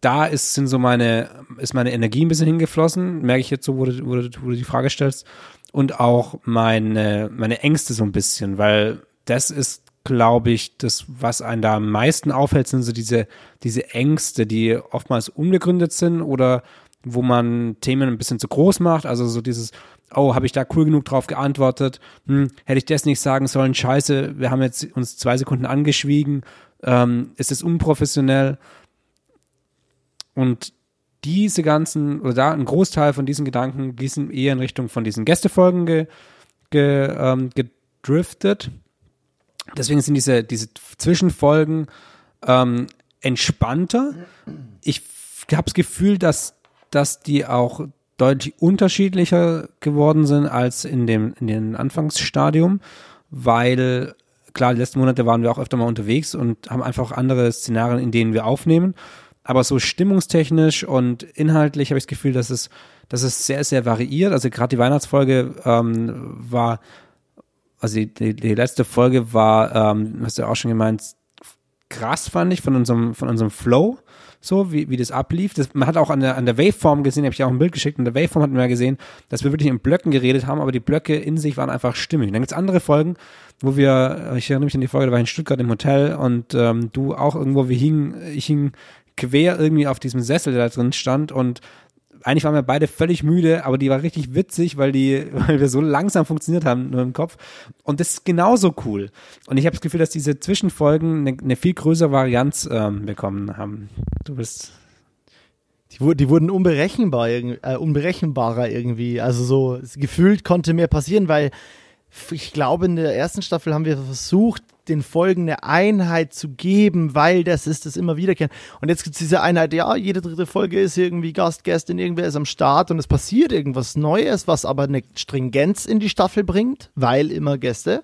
[SPEAKER 2] da ist, sind so meine, ist meine Energie ein bisschen hingeflossen, merke ich jetzt so, wo du, wo du, wo du die Frage stellst. Und auch meine, meine Ängste so ein bisschen, weil das ist glaube ich, das, was einen da am meisten aufhält, sind so diese, diese Ängste, die oftmals unbegründet sind oder wo man Themen ein bisschen zu groß macht. Also so dieses, oh, habe ich da cool genug drauf geantwortet? Hm, hätte ich das nicht sagen sollen? Scheiße, wir haben jetzt uns zwei Sekunden angeschwiegen. Ähm, ist es unprofessionell? Und diese ganzen, oder da ein Großteil von diesen Gedanken, die sind eher in Richtung von diesen Gästefolgen ge, ge, ähm, gedriftet. Deswegen sind diese, diese Zwischenfolgen ähm, entspannter. Ich habe das Gefühl, dass, dass die auch deutlich unterschiedlicher geworden sind als in dem, in dem Anfangsstadium, weil klar, die letzten Monate waren wir auch öfter mal unterwegs und haben einfach andere Szenarien, in denen wir aufnehmen. Aber so stimmungstechnisch und inhaltlich habe ich das Gefühl, dass es, dass es sehr, sehr variiert. Also gerade die Weihnachtsfolge ähm, war also die, die, die letzte Folge war, ähm, hast du auch schon gemeint, krass fand ich von unserem, von unserem Flow, so wie, wie das ablief. Das, man hat auch an der, an der Waveform gesehen, habe ich auch ein Bild geschickt, an der Waveform hat man ja gesehen, dass wir wirklich in Blöcken geredet haben, aber die Blöcke in sich waren einfach stimmig. Und dann gibt's andere Folgen, wo wir, ich erinnere mich an die Folge, da war ich in Stuttgart im Hotel und ähm, du auch irgendwo, wir hingen, ich hing quer irgendwie auf diesem Sessel, da drin stand und eigentlich waren wir beide völlig müde, aber die war richtig witzig, weil die, weil wir so langsam funktioniert haben nur im Kopf. Und das ist genauso cool. Und ich habe das Gefühl, dass diese Zwischenfolgen eine, eine viel größere Varianz ähm, bekommen haben. Du bist
[SPEAKER 1] die, die wurden unberechenbar, äh, unberechenbarer irgendwie. Also so gefühlt konnte mehr passieren, weil ich glaube, in der ersten Staffel haben wir versucht, den Folgen eine Einheit zu geben, weil das ist das immer wiederkehren. Und jetzt gibt es diese Einheit, ja, jede dritte Folge ist irgendwie Gast, Gästin, irgendwer ist am Start und es passiert irgendwas Neues, was aber eine Stringenz in die Staffel bringt, weil immer Gäste.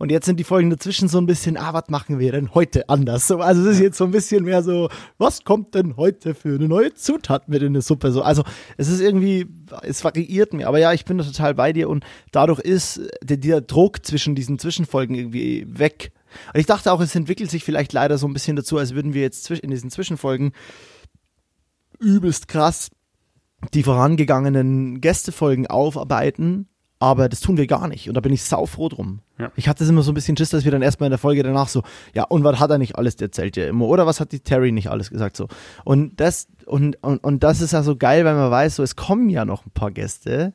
[SPEAKER 1] Und jetzt sind die Folgen dazwischen so ein bisschen, ah, was machen wir denn heute anders? So, also es ist jetzt so ein bisschen mehr so, was kommt denn heute für eine neue Zutat mit in eine Suppe? So, also es ist irgendwie, es variiert mir. Aber ja, ich bin da total bei dir und dadurch ist der, der Druck zwischen diesen Zwischenfolgen irgendwie weg. Und ich dachte auch, es entwickelt sich vielleicht leider so ein bisschen dazu, als würden wir jetzt in diesen Zwischenfolgen übelst krass die vorangegangenen Gästefolgen aufarbeiten aber das tun wir gar nicht. Und da bin ich saufroh drum. Ja. Ich hatte es immer so ein bisschen Schiss, dass wir dann erstmal in der Folge danach so, ja, und was hat er nicht alles erzählt ja immer? Oder was hat die Terry nicht alles gesagt so? Und das, und, und, und das ist ja so geil, weil man weiß, so, es kommen ja noch ein paar Gäste.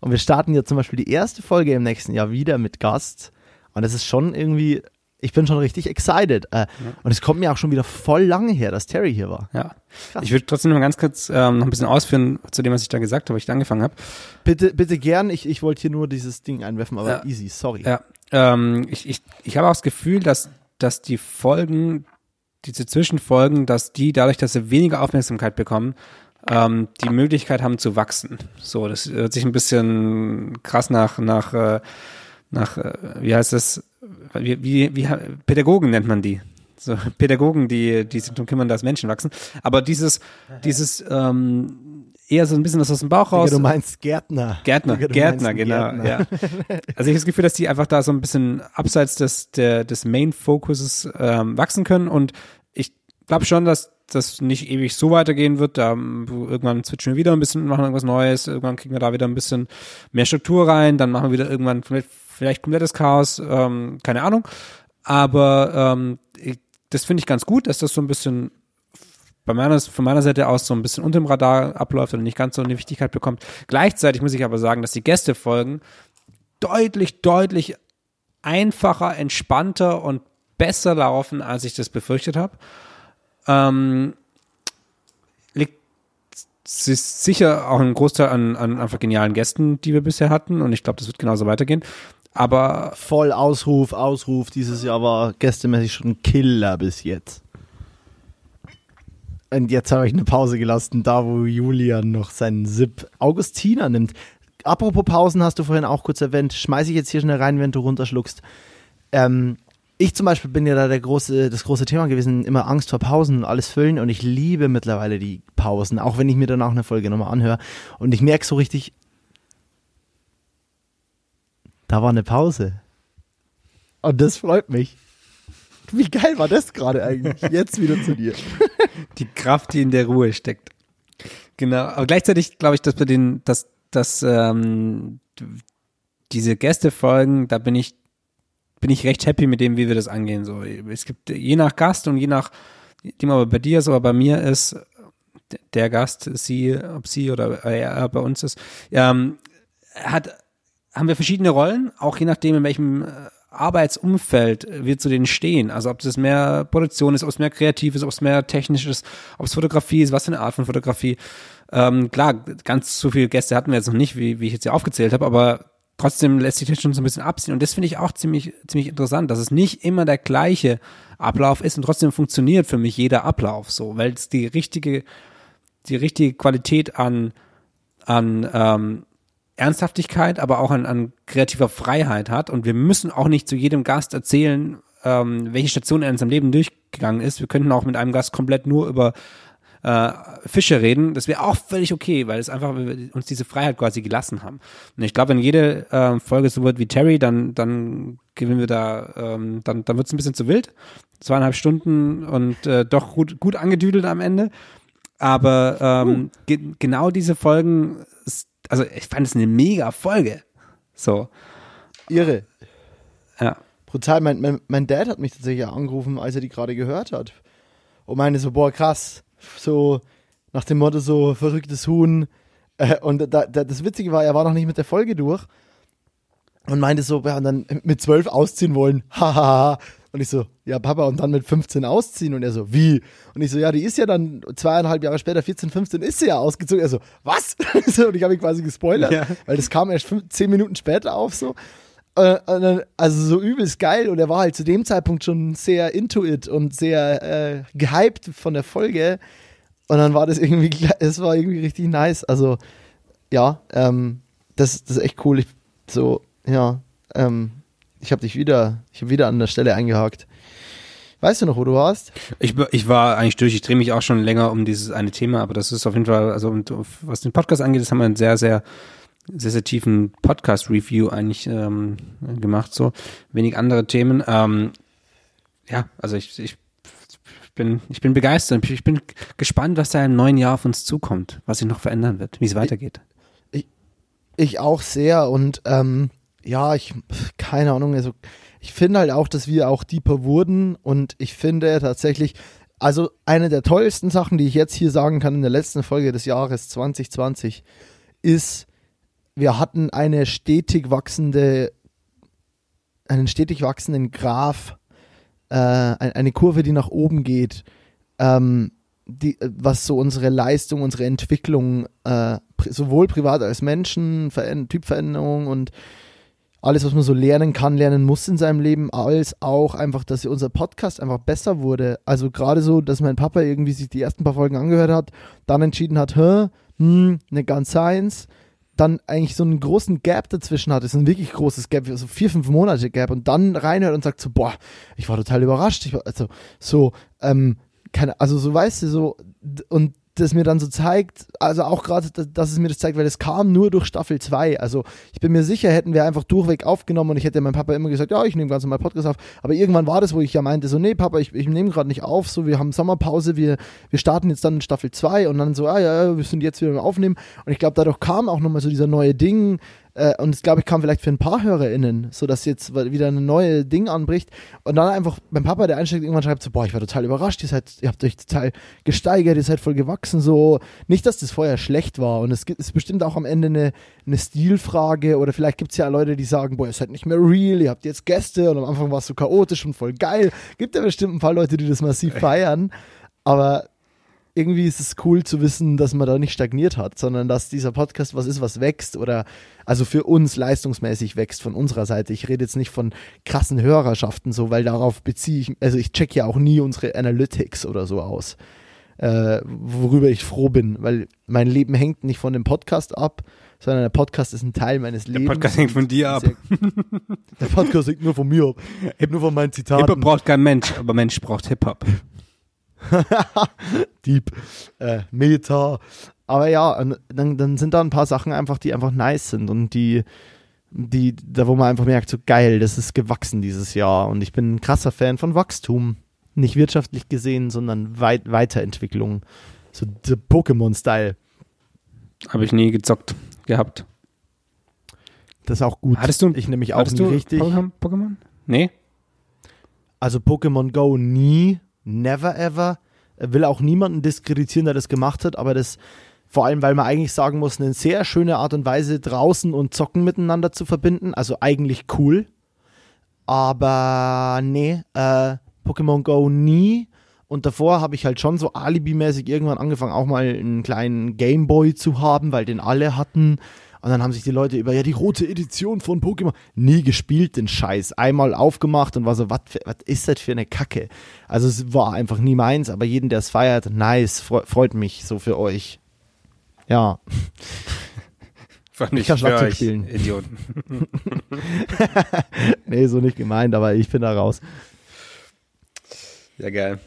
[SPEAKER 1] Und wir starten ja zum Beispiel die erste Folge im nächsten Jahr wieder mit Gast. Und das ist schon irgendwie ich bin schon richtig excited. Äh, ja. Und es kommt mir auch schon wieder voll lange her, dass Terry hier war.
[SPEAKER 2] Ja. Krass. Ich würde trotzdem noch ganz kurz ähm, noch ein bisschen ausführen zu dem, was ich da gesagt habe, was ich da angefangen habe.
[SPEAKER 1] Bitte, bitte gern. Ich, ich wollte hier nur dieses Ding einwerfen, aber ja. easy, sorry.
[SPEAKER 2] Ja. Ähm, ich ich, ich habe auch das Gefühl, dass, dass die Folgen, diese Zwischenfolgen, dass die dadurch, dass sie weniger Aufmerksamkeit bekommen, ähm, die Möglichkeit haben zu wachsen. So, das hört sich ein bisschen krass nach, nach, äh, nach, äh, wie heißt das, wie, wie, wie Pädagogen nennt man die. So, Pädagogen, die, die sich darum kümmern, dass Menschen wachsen. Aber dieses, dieses ähm, eher so ein bisschen aus dem Bauch raus.
[SPEAKER 1] Digga, du meinst Gärtner.
[SPEAKER 2] Gärtner, Digga, Gärtner, genau. Gärtner. Ja. Also ich habe das Gefühl, dass die einfach da so ein bisschen abseits des, der, des Main-Focuses ähm, wachsen können. Und ich glaube schon, dass das nicht ewig so weitergehen wird. Da irgendwann switchen wir wieder ein bisschen, machen irgendwas Neues. Irgendwann kriegen wir da wieder ein bisschen mehr Struktur rein. Dann machen wir wieder irgendwann vielleicht vielleicht komplettes Chaos, ähm, keine Ahnung. Aber ähm, ich, das finde ich ganz gut, dass das so ein bisschen bei meiner, von meiner Seite aus so ein bisschen unter dem Radar abläuft und nicht ganz so eine Wichtigkeit bekommt. Gleichzeitig muss ich aber sagen, dass die Gästefolgen deutlich, deutlich einfacher, entspannter und besser laufen, als ich das befürchtet habe. Ähm, liegt sicher auch ein Großteil an, an einfach genialen Gästen, die wir bisher hatten und ich glaube, das wird genauso weitergehen. Aber
[SPEAKER 1] Voll Ausruf, Ausruf. Dieses Jahr war gästemäßig schon ein Killer bis jetzt. Und jetzt habe ich eine Pause gelassen, da wo Julian noch seinen Sip Augustiner nimmt. Apropos Pausen, hast du vorhin auch kurz erwähnt, schmeiße ich jetzt hier schnell rein, wenn du runterschluckst. Ähm, ich zum Beispiel bin ja da der große, das große Thema gewesen, immer Angst vor Pausen und alles füllen und ich liebe mittlerweile die Pausen, auch wenn ich mir danach eine Folge nochmal anhöre. Und ich merke so richtig, da war eine Pause. Und das freut mich. Wie geil war das gerade eigentlich? Jetzt wieder zu dir.
[SPEAKER 2] die Kraft, die in der Ruhe steckt. Genau, aber gleichzeitig glaube ich, dass wir den, dass, dass ähm, diese Gästefolgen, da bin ich bin ich recht happy mit dem, wie wir das angehen. So, es gibt je nach Gast und je nach, dem aber bei dir ist, aber bei mir ist der Gast, sie, ob sie oder er bei uns ist, ähm, hat, haben wir verschiedene Rollen, auch je nachdem, in welchem äh, Arbeitsumfeld wir zu denen stehen. Also ob es mehr Produktion ist, ob es mehr kreativ ist, ob es mehr technisch ist, ob es Fotografie ist, was für eine Art von Fotografie. Ähm, klar, ganz so viele Gäste hatten wir jetzt noch nicht, wie, wie ich jetzt hier aufgezählt habe, aber trotzdem lässt sich das schon so ein bisschen abziehen. Und das finde ich auch ziemlich, ziemlich interessant, dass es nicht immer der gleiche Ablauf ist und trotzdem funktioniert für mich jeder Ablauf so, weil es die richtige, die richtige Qualität an, an ähm, Ernsthaftigkeit, aber auch an, an kreativer Freiheit hat. Und wir müssen auch nicht zu jedem Gast erzählen, ähm, welche Station er in seinem Leben durchgegangen ist. Wir könnten auch mit einem Gast komplett nur über äh, Fische reden, das wäre auch völlig okay, weil es einfach uns diese Freiheit quasi gelassen haben. Und ich glaube, wenn jede äh, Folge so wird wie Terry, dann, dann gewinnen wir da, ähm, dann, dann wird es ein bisschen zu wild. Zweieinhalb Stunden und äh, doch gut, gut angedüdelt am Ende. Aber ähm, uh. ge genau diese Folgen, also ich fand es eine mega Folge. So.
[SPEAKER 1] Irre.
[SPEAKER 2] Ja.
[SPEAKER 1] Brutal. Mein, mein, mein Dad hat mich tatsächlich angerufen, als er die gerade gehört hat. Und meinte so, boah, krass, so nach dem Motto so verrücktes Huhn. Äh, und da, da, das Witzige war, er war noch nicht mit der Folge durch und meinte so, ja, und dann mit zwölf ausziehen wollen. Hahaha. Und ich so, ja, Papa, und dann mit 15 ausziehen. Und er so, wie? Und ich so, ja, die ist ja dann zweieinhalb Jahre später, 14, 15, ist sie ja ausgezogen. Er so, was? und ich habe ihn quasi gespoilert, ja. weil das kam erst fünf, zehn Minuten später auf so. Äh, also so übelst geil und er war halt zu dem Zeitpunkt schon sehr into it und sehr äh, gehypt von der Folge und dann war das irgendwie, es war irgendwie richtig nice. Also ja, ähm, das, das ist echt cool. Ich, so, ja, ähm, ich habe dich wieder, ich habe wieder an der Stelle eingehakt. Weißt du noch, wo du warst?
[SPEAKER 2] Ich, ich war eigentlich durch. Ich drehe mich auch schon länger um dieses eine Thema, aber das ist auf jeden Fall, also was den Podcast angeht, das haben wir einen sehr, sehr sehr, sehr tiefen Podcast-Review eigentlich ähm, gemacht, so wenig andere Themen. Ähm, ja, also ich, ich bin, ich bin begeistert. Ich bin gespannt, was da im neuen Jahr auf uns zukommt, was sich noch verändern wird, wie es weitergeht.
[SPEAKER 1] Ich, ich auch sehr und ähm, ja, ich, keine Ahnung, also ich finde halt auch, dass wir auch deeper wurden und ich finde tatsächlich, also eine der tollsten Sachen, die ich jetzt hier sagen kann in der letzten Folge des Jahres 2020, ist, wir hatten eine stetig wachsende, einen stetig wachsenden Graph, äh, eine Kurve, die nach oben geht, ähm, die, was so unsere Leistung, unsere Entwicklung, äh, sowohl privat als Menschen, Veränder Typveränderung und alles, was man so lernen kann, lernen muss in seinem Leben, als auch einfach, dass unser Podcast einfach besser wurde. Also gerade so, dass mein Papa irgendwie sich die ersten paar Folgen angehört hat, dann entschieden hat, hä, hm, ne ganz Science, dann eigentlich so einen großen Gap dazwischen hat, ist ein wirklich großes Gap, so vier, fünf Monate Gap. Und dann reinhört und sagt so, boah, ich war total überrascht, ich war, also so, ähm, keine, also so weißt du, so, und das mir dann so zeigt, also auch gerade, dass es mir das zeigt, weil es kam nur durch Staffel 2. Also ich bin mir sicher, hätten wir einfach durchweg aufgenommen und ich hätte meinem Papa immer gesagt, ja, ich nehme ganz normal Podcast auf. Aber irgendwann war das, wo ich ja meinte, so, nee, Papa, ich, ich nehme gerade nicht auf, so, wir haben Sommerpause, wir, wir starten jetzt dann in Staffel 2 und dann so, ah ja, wir sind jetzt wieder im Aufnehmen. Und ich glaube, dadurch kam auch nochmal so dieser neue Ding, äh, und das glaube ich kam vielleicht für ein paar HörerInnen, so dass jetzt wieder ein neues Ding anbricht. Und dann einfach mein Papa, der einsteigt, irgendwann schreibt so, boah, ich war total überrascht, ihr seid, ihr habt euch total gesteigert, ihr seid voll gewachsen, so. Nicht, dass das vorher schlecht war. Und es gibt, ist bestimmt auch am Ende eine, eine Stilfrage oder vielleicht gibt es ja Leute, die sagen, boah, ihr seid nicht mehr real, ihr habt jetzt Gäste und am Anfang war es so chaotisch und voll geil. Gibt ja bestimmt ein paar Leute, die das massiv feiern. Aber irgendwie ist es cool zu wissen, dass man da nicht stagniert hat, sondern dass dieser Podcast was ist, was wächst oder also für uns leistungsmäßig wächst von unserer Seite. Ich rede jetzt nicht von krassen Hörerschaften so, weil darauf beziehe ich, also ich check ja auch nie unsere Analytics oder so aus, äh, worüber ich froh bin, weil mein Leben hängt nicht von dem Podcast ab, sondern der Podcast ist ein Teil meines Lebens.
[SPEAKER 2] Der Podcast hängt von dir ab.
[SPEAKER 1] Der Podcast hängt nur von mir ab, nur von meinen Zitaten.
[SPEAKER 2] Hip-Hop braucht kein Mensch, aber Mensch braucht Hip-Hop.
[SPEAKER 1] Deep, äh, Meta. Aber ja, dann, dann sind da ein paar Sachen einfach, die einfach nice sind und die, die, da wo man einfach merkt, so geil, das ist gewachsen dieses Jahr. Und ich bin ein krasser Fan von Wachstum. Nicht wirtschaftlich gesehen, sondern Weit Weiterentwicklung. So der Pokémon-Style.
[SPEAKER 2] Habe ich nie gezockt gehabt.
[SPEAKER 1] Das ist auch gut.
[SPEAKER 2] Hattest du,
[SPEAKER 1] ich nämlich auch nie richtig.
[SPEAKER 2] Pokémon? Nee.
[SPEAKER 1] Also Pokémon Go nie never ever. Will auch niemanden diskreditieren, der das gemacht hat, aber das vor allem, weil man eigentlich sagen muss, eine sehr schöne Art und Weise, draußen und Zocken miteinander zu verbinden. Also eigentlich cool. Aber nee, äh, Pokémon Go nie. Und davor habe ich halt schon so alibimäßig irgendwann angefangen, auch mal einen kleinen Gameboy zu haben, weil den alle hatten. Und dann haben sich die Leute über, ja, die rote Edition von Pokémon, nie gespielt, den Scheiß. Einmal aufgemacht und war so, was ist das für eine Kacke? Also es war einfach nie meins, aber jeden, der es feiert, nice, freut mich so für euch. Ja.
[SPEAKER 2] Fand ich kann Schlagzeug spielen. Idioten.
[SPEAKER 1] nee, so nicht gemeint, aber ich bin da raus.
[SPEAKER 2] Ja, geil.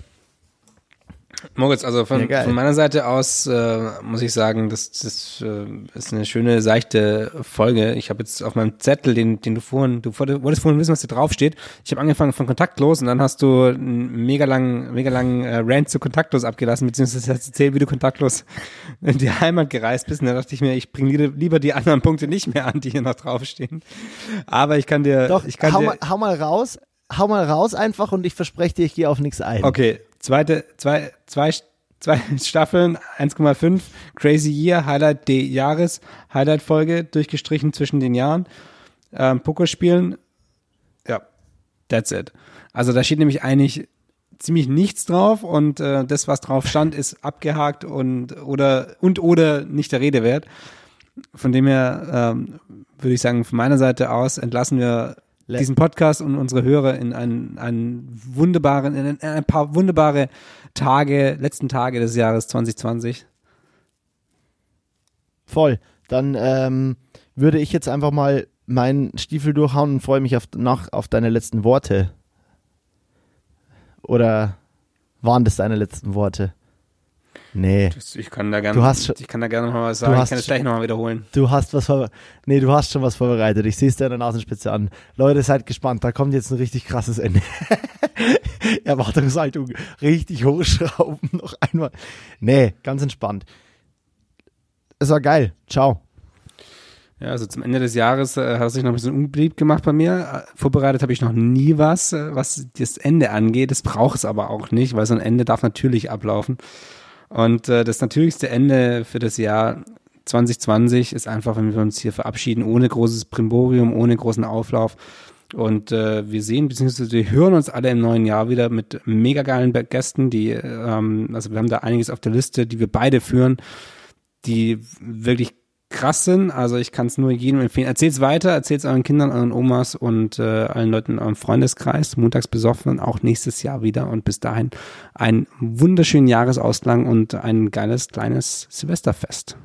[SPEAKER 2] Moritz, also von, ja, von meiner Seite aus äh, muss ich sagen, das, das äh, ist eine schöne, seichte Folge. Ich habe jetzt auf meinem Zettel, den, den du vorhin, du wolltest vorhin wissen, was da draufsteht. Ich habe angefangen von kontaktlos und dann hast du einen mega langen, mega langen äh, Rant zu kontaktlos abgelassen, beziehungsweise hast erzählt, wie du kontaktlos in die Heimat gereist bist. Und da dachte ich mir, ich bringe lieber die anderen Punkte nicht mehr an, die hier noch draufstehen. Aber ich kann dir,
[SPEAKER 1] Doch,
[SPEAKER 2] ich kann
[SPEAKER 1] hau,
[SPEAKER 2] dir,
[SPEAKER 1] mal, hau mal raus, hau mal raus einfach und ich verspreche dir, ich gehe auf nichts ein.
[SPEAKER 2] Okay, zweite, zwei, zwei, zwei Staffeln, 1,5, Crazy Year, Highlight des Jahres, Highlight-Folge, durchgestrichen zwischen den Jahren, ähm, Pokerspielen, ja, that's it. Also da steht nämlich eigentlich ziemlich nichts drauf und äh, das, was drauf stand, ist abgehakt und oder und oder nicht der Rede wert. Von dem her ähm, würde ich sagen, von meiner Seite aus entlassen wir diesen Podcast und unsere Hörer in einen, einen wunderbaren, in ein paar wunderbare Tage, letzten Tage des Jahres 2020.
[SPEAKER 1] Voll. Dann ähm, würde ich jetzt einfach mal meinen Stiefel durchhauen und freue mich auf, nach, auf deine letzten Worte. Oder waren das deine letzten Worte? Nee.
[SPEAKER 2] Ich kann da gerne, ich kann da gerne noch mal was sagen. Ich kann das gleich nochmal wiederholen.
[SPEAKER 1] Du hast was Nee, du hast schon was vorbereitet. Ich sehe es dir an der Nasenspitze an. Leute, seid gespannt. Da kommt jetzt ein richtig krasses Ende. Erwartungshaltung richtig hochschrauben. Noch einmal. Nee, ganz entspannt. Es war geil. Ciao.
[SPEAKER 2] Ja, also zum Ende des Jahres äh, hat es sich noch ein bisschen unbeliebt gemacht bei mir. Äh, vorbereitet habe ich noch nie was, äh, was das Ende angeht. Das braucht es aber auch nicht, weil so ein Ende darf natürlich ablaufen. Und äh, das natürlichste Ende für das Jahr 2020 ist einfach, wenn wir uns hier verabschieden, ohne großes Primborium, ohne großen Auflauf. Und äh, wir sehen, beziehungsweise wir hören uns alle im neuen Jahr wieder mit mega geilen Gästen, die, ähm, also wir haben da einiges auf der Liste, die wir beide führen, die wirklich krass sind. Also ich kann es nur jedem empfehlen. Erzählt's weiter, erzählt's euren Kindern, euren Omas und äh, allen Leuten in eurem Freundeskreis. Montags besoffen auch nächstes Jahr wieder. Und bis dahin einen wunderschönen Jahresausklang und ein geiles kleines Silvesterfest.